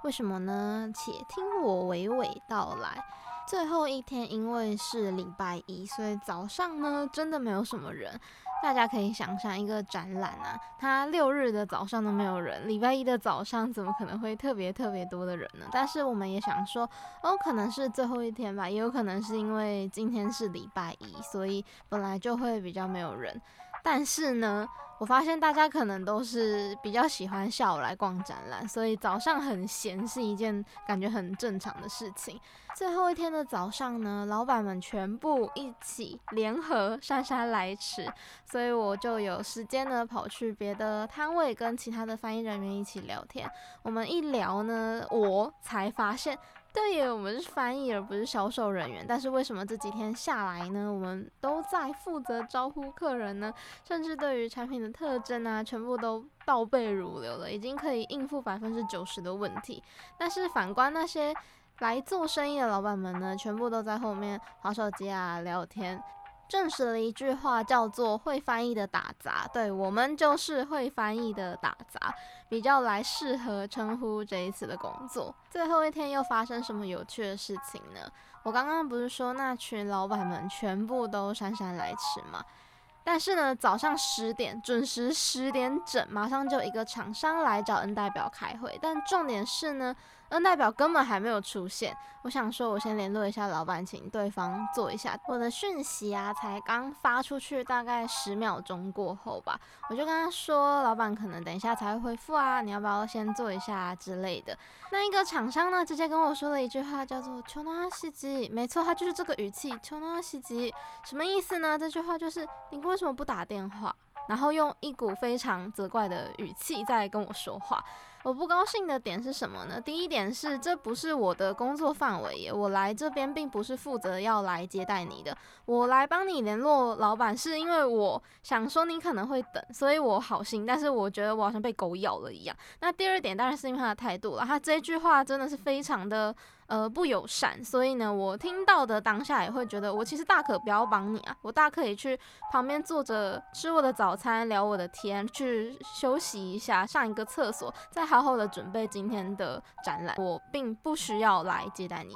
为什么呢？且听我娓娓道来。最后一天因为是礼拜一，所以早上呢，真的没有什么人。 大家可以想象一个展览啊，它六日的早上都没有人，礼拜一的早上怎么可能会特别特别多的人呢？但是我们也想说，哦，可能是最后一天吧，也有可能是因为今天是礼拜一，所以本来就会比较没有人。但是呢，我发现大家可能都是比较喜欢下午来逛展览，所以早上很闲是一件感觉很正常的事情。最后一天的早上呢，老板们全部一起联合姗姗来迟，所以我就有时间呢跑去别的摊位跟其他的翻译人员一起聊天。我们一聊呢，我才发现。对耶，我们是翻译而不是销售人员。但是为什么这几天下来呢，我们都在负责招呼客人呢？甚至对于产品的特征啊，全部都倒背如流了，已经可以应付百分之九十的问题。但是反观那些来做生意的老板们呢，全部都在后面划手机啊，聊天。证实了一句话，叫做“会翻译的打杂”。对，我们就是会翻译的打杂，比较来适合称呼这一次的工作。最后一天又发生什么有趣的事情呢？我刚刚不是说那群老板们全部都姗姗来迟吗？但是呢，早上十点准时十点整，马上就一个厂商来找 N 代表开会。但重点是呢，N 代表根本还没有出现。我想说，我先联络一下老板，请对方做一下。我的讯息啊，才刚发出去，大概十秒钟过后吧，我就跟他说，老板可能等一下才会回复啊，你要不要先做一下之类的。那一个厂商呢，直接跟我说了一句话，叫做“求纳西吉”，没错，他就是这个语气，“求纳西吉”什么意思呢？这句话就是你为什么不打电话？然后用一股非常责怪的语气在跟我说话。我不高兴的点是什么呢？第一点是，这不是我的工作范围，我来这边并不是负责要来接待你的，我来帮你联络老板，是因为我想说你可能会等，所以我好心，但是我觉得我好像被狗咬了一样。那第二点当然是因为他的态度了，他这句话真的是非常的。呃，不友善，所以呢，我听到的当下也会觉得，我其实大可不要帮你啊，我大可以去旁边坐着吃我的早餐，聊我的天，去休息一下，上一个厕所，再好好的准备今天的展览，我并不需要来接待你。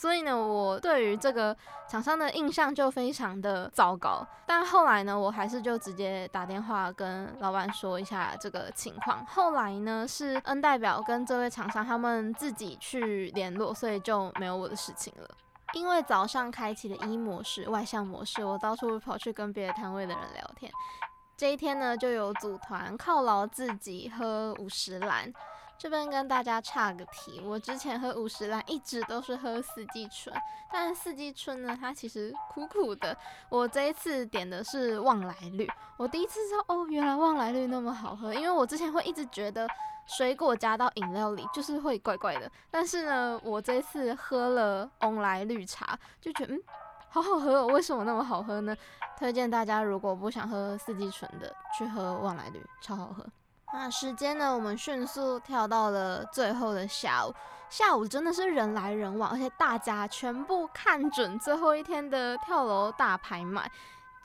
所以呢，我对于这个厂商的印象就非常的糟糕。但后来呢，我还是就直接打电话跟老板说一下这个情况。后来呢，是 N 代表跟这位厂商他们自己去联络，所以就没有我的事情了。因为早上开启的 E 模式、外向模式，我到处跑去跟别的摊位的人聊天。这一天呢，就有组团犒劳自己喝五十兰。这边跟大家岔个题，我之前喝五十岚一直都是喝四季春，但四季春呢，它其实苦苦的。我这一次点的是旺来绿，我第一次知道哦，原来旺来绿那么好喝，因为我之前会一直觉得水果加到饮料里就是会怪怪的，但是呢，我这次喝了旺来绿茶，就觉得嗯，好好喝哦，为什么那么好喝呢？推荐大家如果不想喝四季春的，去喝旺来绿，超好喝。那时间呢？我们迅速跳到了最后的下午。下午真的是人来人往，而且大家全部看准最后一天的跳楼大拍卖。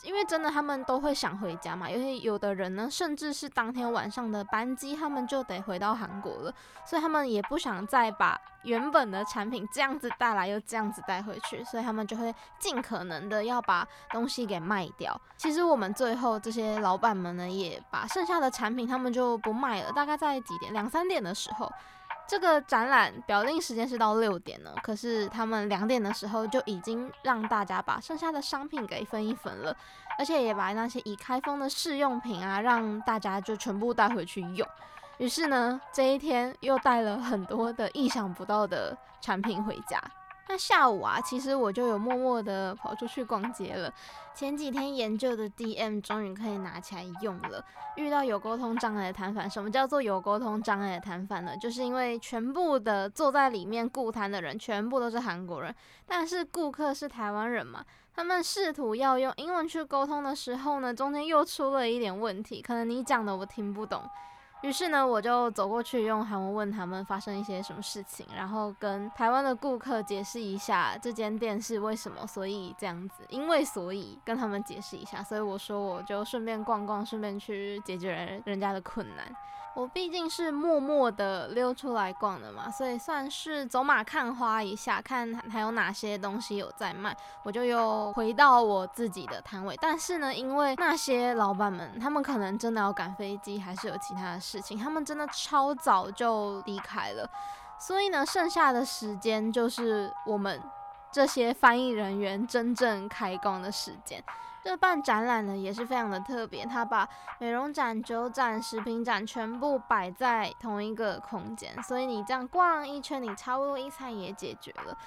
因为真的他们都会想回家嘛，因为有的人呢，甚至是当天晚上的班机，他们就得回到韩国了，所以他们也不想再把原本的产品这样子带来又这样子带回去，所以他们就会尽可能的要把东西给卖掉。其实我们最后这些老板们呢，也把剩下的产品他们就不卖了，大概在几点？两三点的时候。这个展览表定时间是到六点呢，可是他们两点的时候就已经让大家把剩下的商品给分一分了，而且也把那些已开封的试用品啊，让大家就全部带回去用。于是呢，这一天又带了很多的意想不到的产品回家。那下午啊，其实我就有默默的跑出去逛街了。前几天研究的 DM 终于可以拿起来用了。遇到有沟通障碍的摊贩，什么叫做有沟通障碍的摊贩呢？就是因为全部的坐在里面顾摊的人全部都是韩国人，但是顾客是台湾人嘛。他们试图要用英文去沟通的时候呢，中间又出了一点问题，可能你讲的我听不懂。于是呢，我就走过去用韩文问他们发生一些什么事情，然后跟台湾的顾客解释一下这间店是为什么，所以这样子，因为所以跟他们解释一下，所以我说我就顺便逛逛，顺便去解决人人家的困难。我毕竟是默默的溜出来逛的嘛，所以算是走马看花一下，看还有哪些东西有在卖，我就又回到我自己的摊位。但是呢，因为那些老板们，他们可能真的要赶飞机，还是有其他的事情，他们真的超早就离开了，所以呢，剩下的时间就是我们这些翻译人员真正开工的时间。这办展览呢也是非常的特别，他把美容展、酒展、食品展全部摆在同一个空间，所以你这样逛一圈，你差不多一餐也解决了。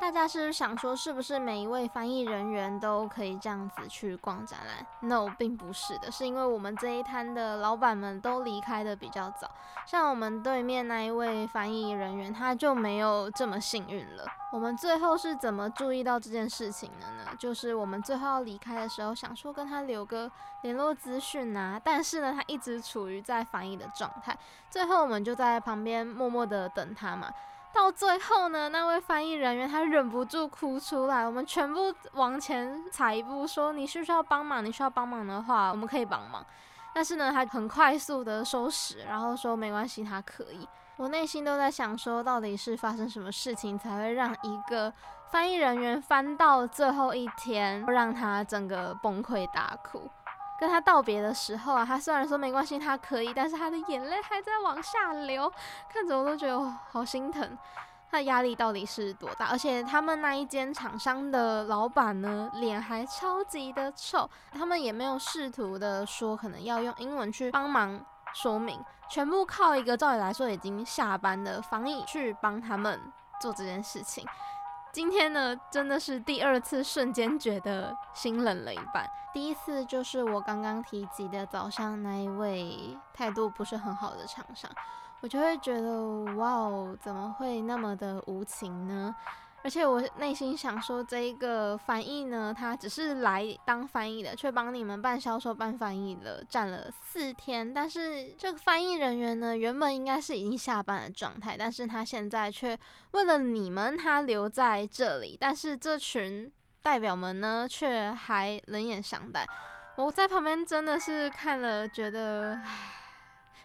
大家是不是想说，是不是每一位翻译人员都可以这样子去逛展览？No，并不是的，是因为我们这一摊的老板们都离开的比较早。像我们对面那一位翻译人员，他就没有这么幸运了。我们最后是怎么注意到这件事情的呢？就是我们最后要离开的时候，想说跟他留个联络资讯啊，但是呢，他一直处于在翻译的状态。最后我们就在旁边默默的等他嘛。到最后呢，那位翻译人员他忍不住哭出来，我们全部往前踩一步，说，你需不需要帮忙？你需要帮忙的话，我们可以帮忙。但是呢，他很快速的收拾，然后说没关系，他可以。我内心都在想说，到底是发生什么事情才会让一个翻译人员翻到最后一天，让他整个崩溃大哭。跟他道别的时候啊，他虽然说没关系，他可以，但是他的眼泪还在往下流，看着我都觉得好心疼。他的压力到底是多大？而且他们那一间厂商的老板呢，脸还超级的臭。他们也没有试图的说可能要用英文去帮忙说明，全部靠一个照理来说已经下班的翻译去帮他们做这件事情。今天呢，真的是第二次瞬间觉得心冷了一半。第一次就是我刚刚提及的早上那一位态度不是很好的厂商，我就会觉得哇哦，怎么会那么的无情呢？而且我内心想说，这一个翻译呢，他只是来当翻译的，却帮你们办销售、办翻译了，站了四天。但是这个翻译人员呢，原本应该是已经下班的状态，但是他现在却为了你们，他留在这里。但是这群代表们呢，却还冷眼相待。我在旁边真的是看了，觉得唉，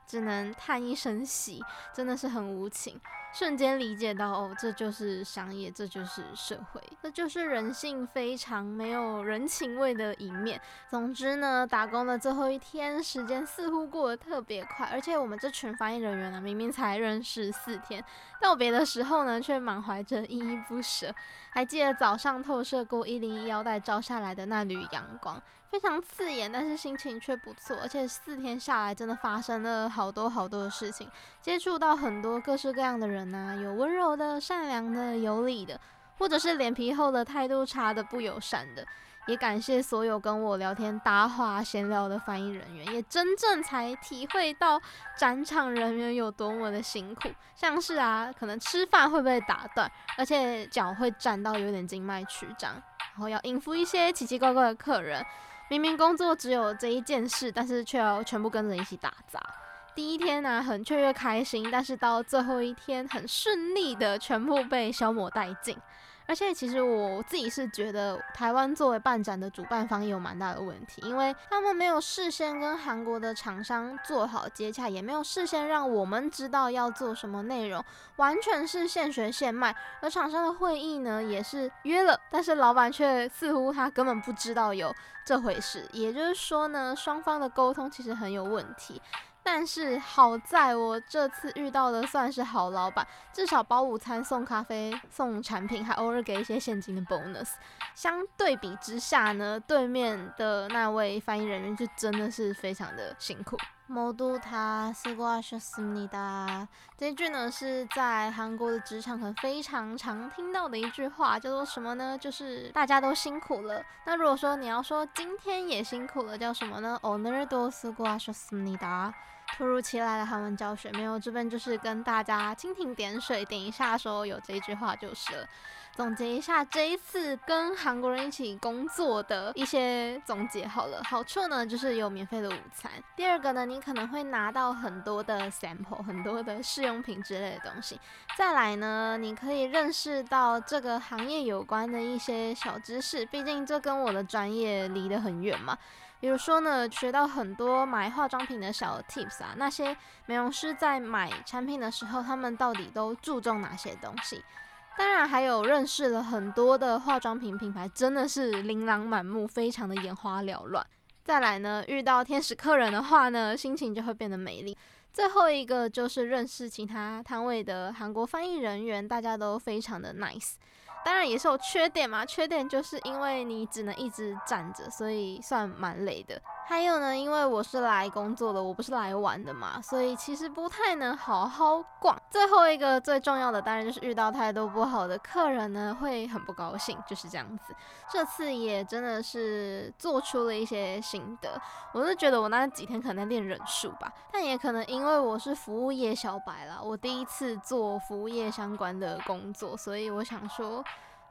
只能叹一声息，真的是很无情。瞬间理解到，哦，这就是商业，这就是社会，这就是人性非常没有人情味的一面。总之呢，打工的最后一天，时间似乎过得特别快，而且我们这群翻译人员呢，明明才认识四天，道别的时候呢，却满怀着依依不舍。还记得早上透射过一零一腰带照下来的那缕阳光。非常刺眼，但是心情却不错。而且四天下来，真的发生了好多好多的事情，接触到很多各式各样的人呐、啊，有温柔的、善良的、有礼的，或者是脸皮厚的、态度差的、不友善的。也感谢所有跟我聊天搭话闲聊的翻译人员，也真正才体会到展场人员有多么的辛苦。像是啊，可能吃饭会被打断，而且脚会站到有点静脉曲张，然后要应付一些奇奇怪怪的客人。明明工作只有这一件事，但是却要全部跟着一起打杂。第一天呢、很雀跃开心，但是到最后一天，很顺利的全部被消磨殆尽。而且其实我自己是觉得，台湾作为办展的主办方也有蛮大的问题，因为他们没有事先跟韩国的厂商做好接洽，也没有事先让我们知道要做什么内容，完全是现学现卖。而厂商的会议呢，也是约了，但是老板却似乎他根本不知道有这回事，也就是说呢，双方的沟通其实很有问题。但是好在我这次遇到的算是好老板，至少包午餐、送咖啡、送产品，还偶尔给一些现金的 bonus。相对比之下呢，对面的那位翻译人员就真的是非常的辛苦。 모두다수고하셨습니다。这一句呢是在韩国的职场很非常常听到的一句话，叫做什么呢？就是大家都辛苦了。那如果说你要说今天也辛苦了，叫什么呢？오늘도수고하셨습니다。突如其来的韩文教学，没有，这边就是跟大家蜻蜓点水点一下，说有这一句话就是了。 总结一下这一次跟韩国人一起工作的一些总结好了，好处呢就是有免费的午餐。第二个呢，你可能会拿到很多的 sample，很多的试用品之类的东西。再来呢，你可以认识到这个行业有关的一些小知识，毕竟这跟我的专业离得很远嘛。比如说呢，学到很多买化妆品的小 tips 啊，那些美容师在买产品的时候，他们到底都注重哪些东西？当然还有认识了很多的化妆品品牌，真的是琳琅满目，非常的眼花缭乱。再来呢，遇到天使客人的话呢，心情就会变得美丽。最后一个就是认识其他摊位的韩国翻译人员，大家都非常的 nice。当然也是有缺点嘛，缺点就是因为你只能一直站着，所以算蛮累的。还有呢，因为我是来工作的，我不是来玩的嘛，所以其实不太能好好逛。最后一个最重要的，当然就是遇到态度不好的客人呢，会很不高兴，就是这样子。这次也真的是做出了一些心得，我是觉得我那几天可能在练忍术吧，但也可能因为我是服务业小白啦，我第一次做服务业相关的工作，所以我想说。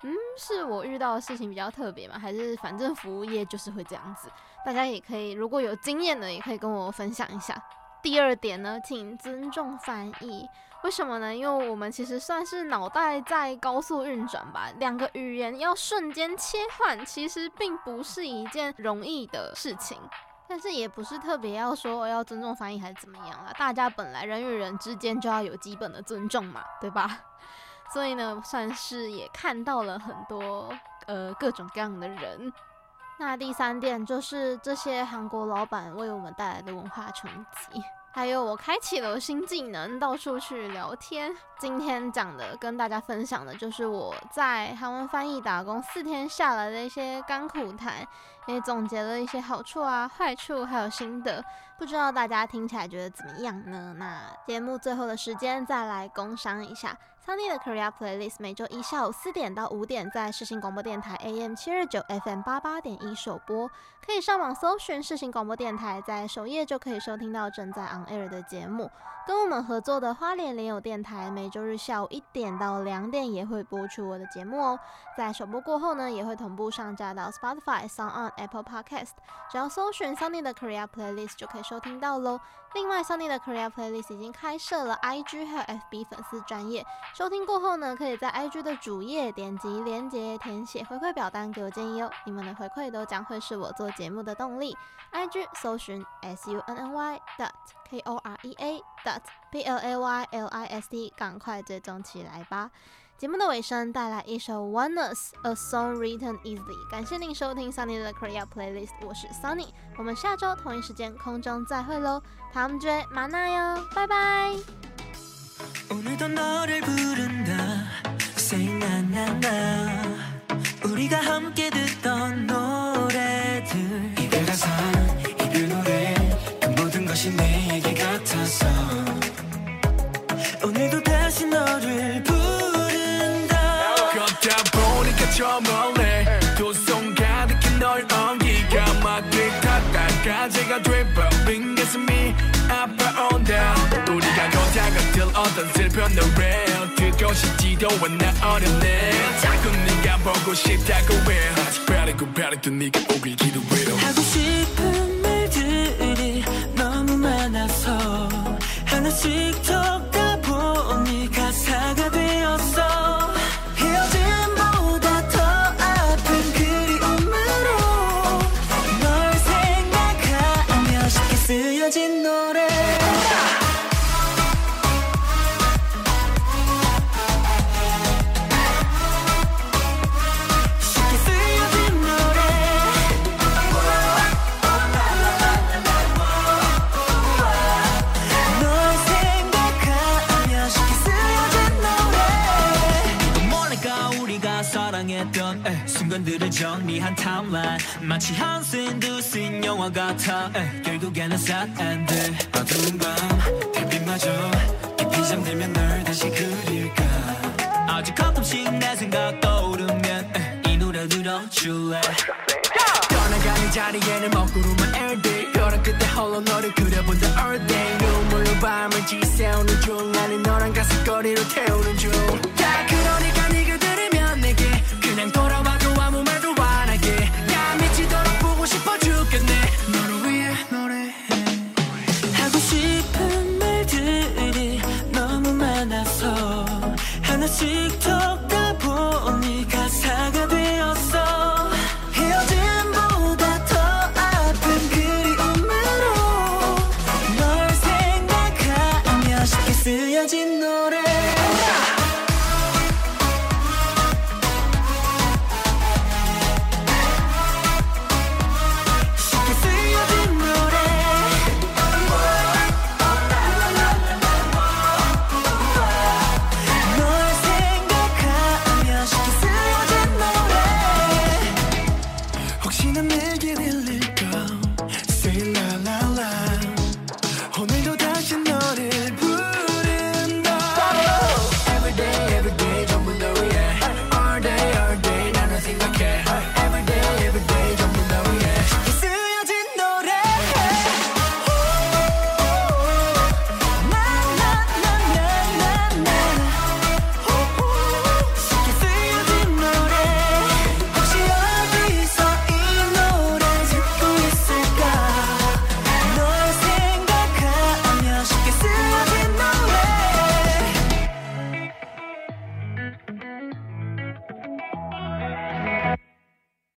嗯，是我遇到的事情比较特别吗？还是反正服务业就是会这样子？大家也可以，如果有经验的，也可以跟我分享一下。第二点呢，请尊重翻译。为什么呢？因为我们其实算是脑袋在高速运转吧，两个语言要瞬间切换，其实并不是一件容易的事情。但是也不是特别要说要尊重翻译还是怎么样啊？大家本来人与人之间就要有基本的尊重嘛，对吧？(laughs) 所以呢，算是也看到了很多呃各种各样的人。那第三点就是这些韩国老板为我们带来的文化冲击，还有我开启了新技能，到处去聊天。今天讲的跟大家分享的就是我在韩文翻译打工四天下来的一些甘苦谈，也总结了一些好处啊、坏处，还有心得。不知道大家听起来觉得怎么样呢？那节目最后的时间再来工商一下。桑尼的 Korea Playlist 每周一下午四点到五点在世新广播电台 AM 七二九 FM 八八点一首播，可以上网搜寻世新广播电台，在首页就可以收听到正在 on air 的节目。跟我们合作的花莲联友电台每周日下午一点到两点也会播出我的节目哦。在首播过后呢，也会同步上架到 Spotify、SoundOn、Apple Podcast，只要搜寻 Sunny 的 Korea Playlist 就可以收听到喽。另外，Sunny 的 Korea Playlist 已经开设了 IG 还有 FB 粉丝专页。收听过后呢，可以在 IG 的主页点击连接，填写回馈表单给我建议哦。你们的回馈都将会是我做节目的动力，IG 搜寻 S U N N Y DOT K O R E A DOT P L A Y L I S T，赶快追踪起来吧！节目的尾声，带来一首 Oneus A Song Written Easily。感谢您收听 Sunny 的 Korea Playlist，我是 Sunny，我们下周同一时间空中再会喽，Pamj Manaya，拜拜。 화제가 돼버린 게 숨이 아파온다. 우리가 고작은 들었던 슬픈 노래. 듣고 싶지도 않아 어렵네. 자꾸 네가 보고 싶다고 해. 아직 바라고 바라도 네가 오길 기도해요 하고 싶은 말들이 너무 많아서 하나씩 더 정리한 타임라인 마치 한 씬 두 씬 영화 같아. 에, 결국에는 sad ending 어두운 밤 달빛마저 깊이 잠들면 널 다시 그릴까? 아주 가끔씩 내 생각 떠오르면 에, 이 노래 들어줄래? 떠나가는 자리에는 먹구름만 everyday 벼랑 끝에 홀로 너를 그려본다 all day. 눈물로 밤을 지새우는 중 나는 너랑 가슴거리로 태우는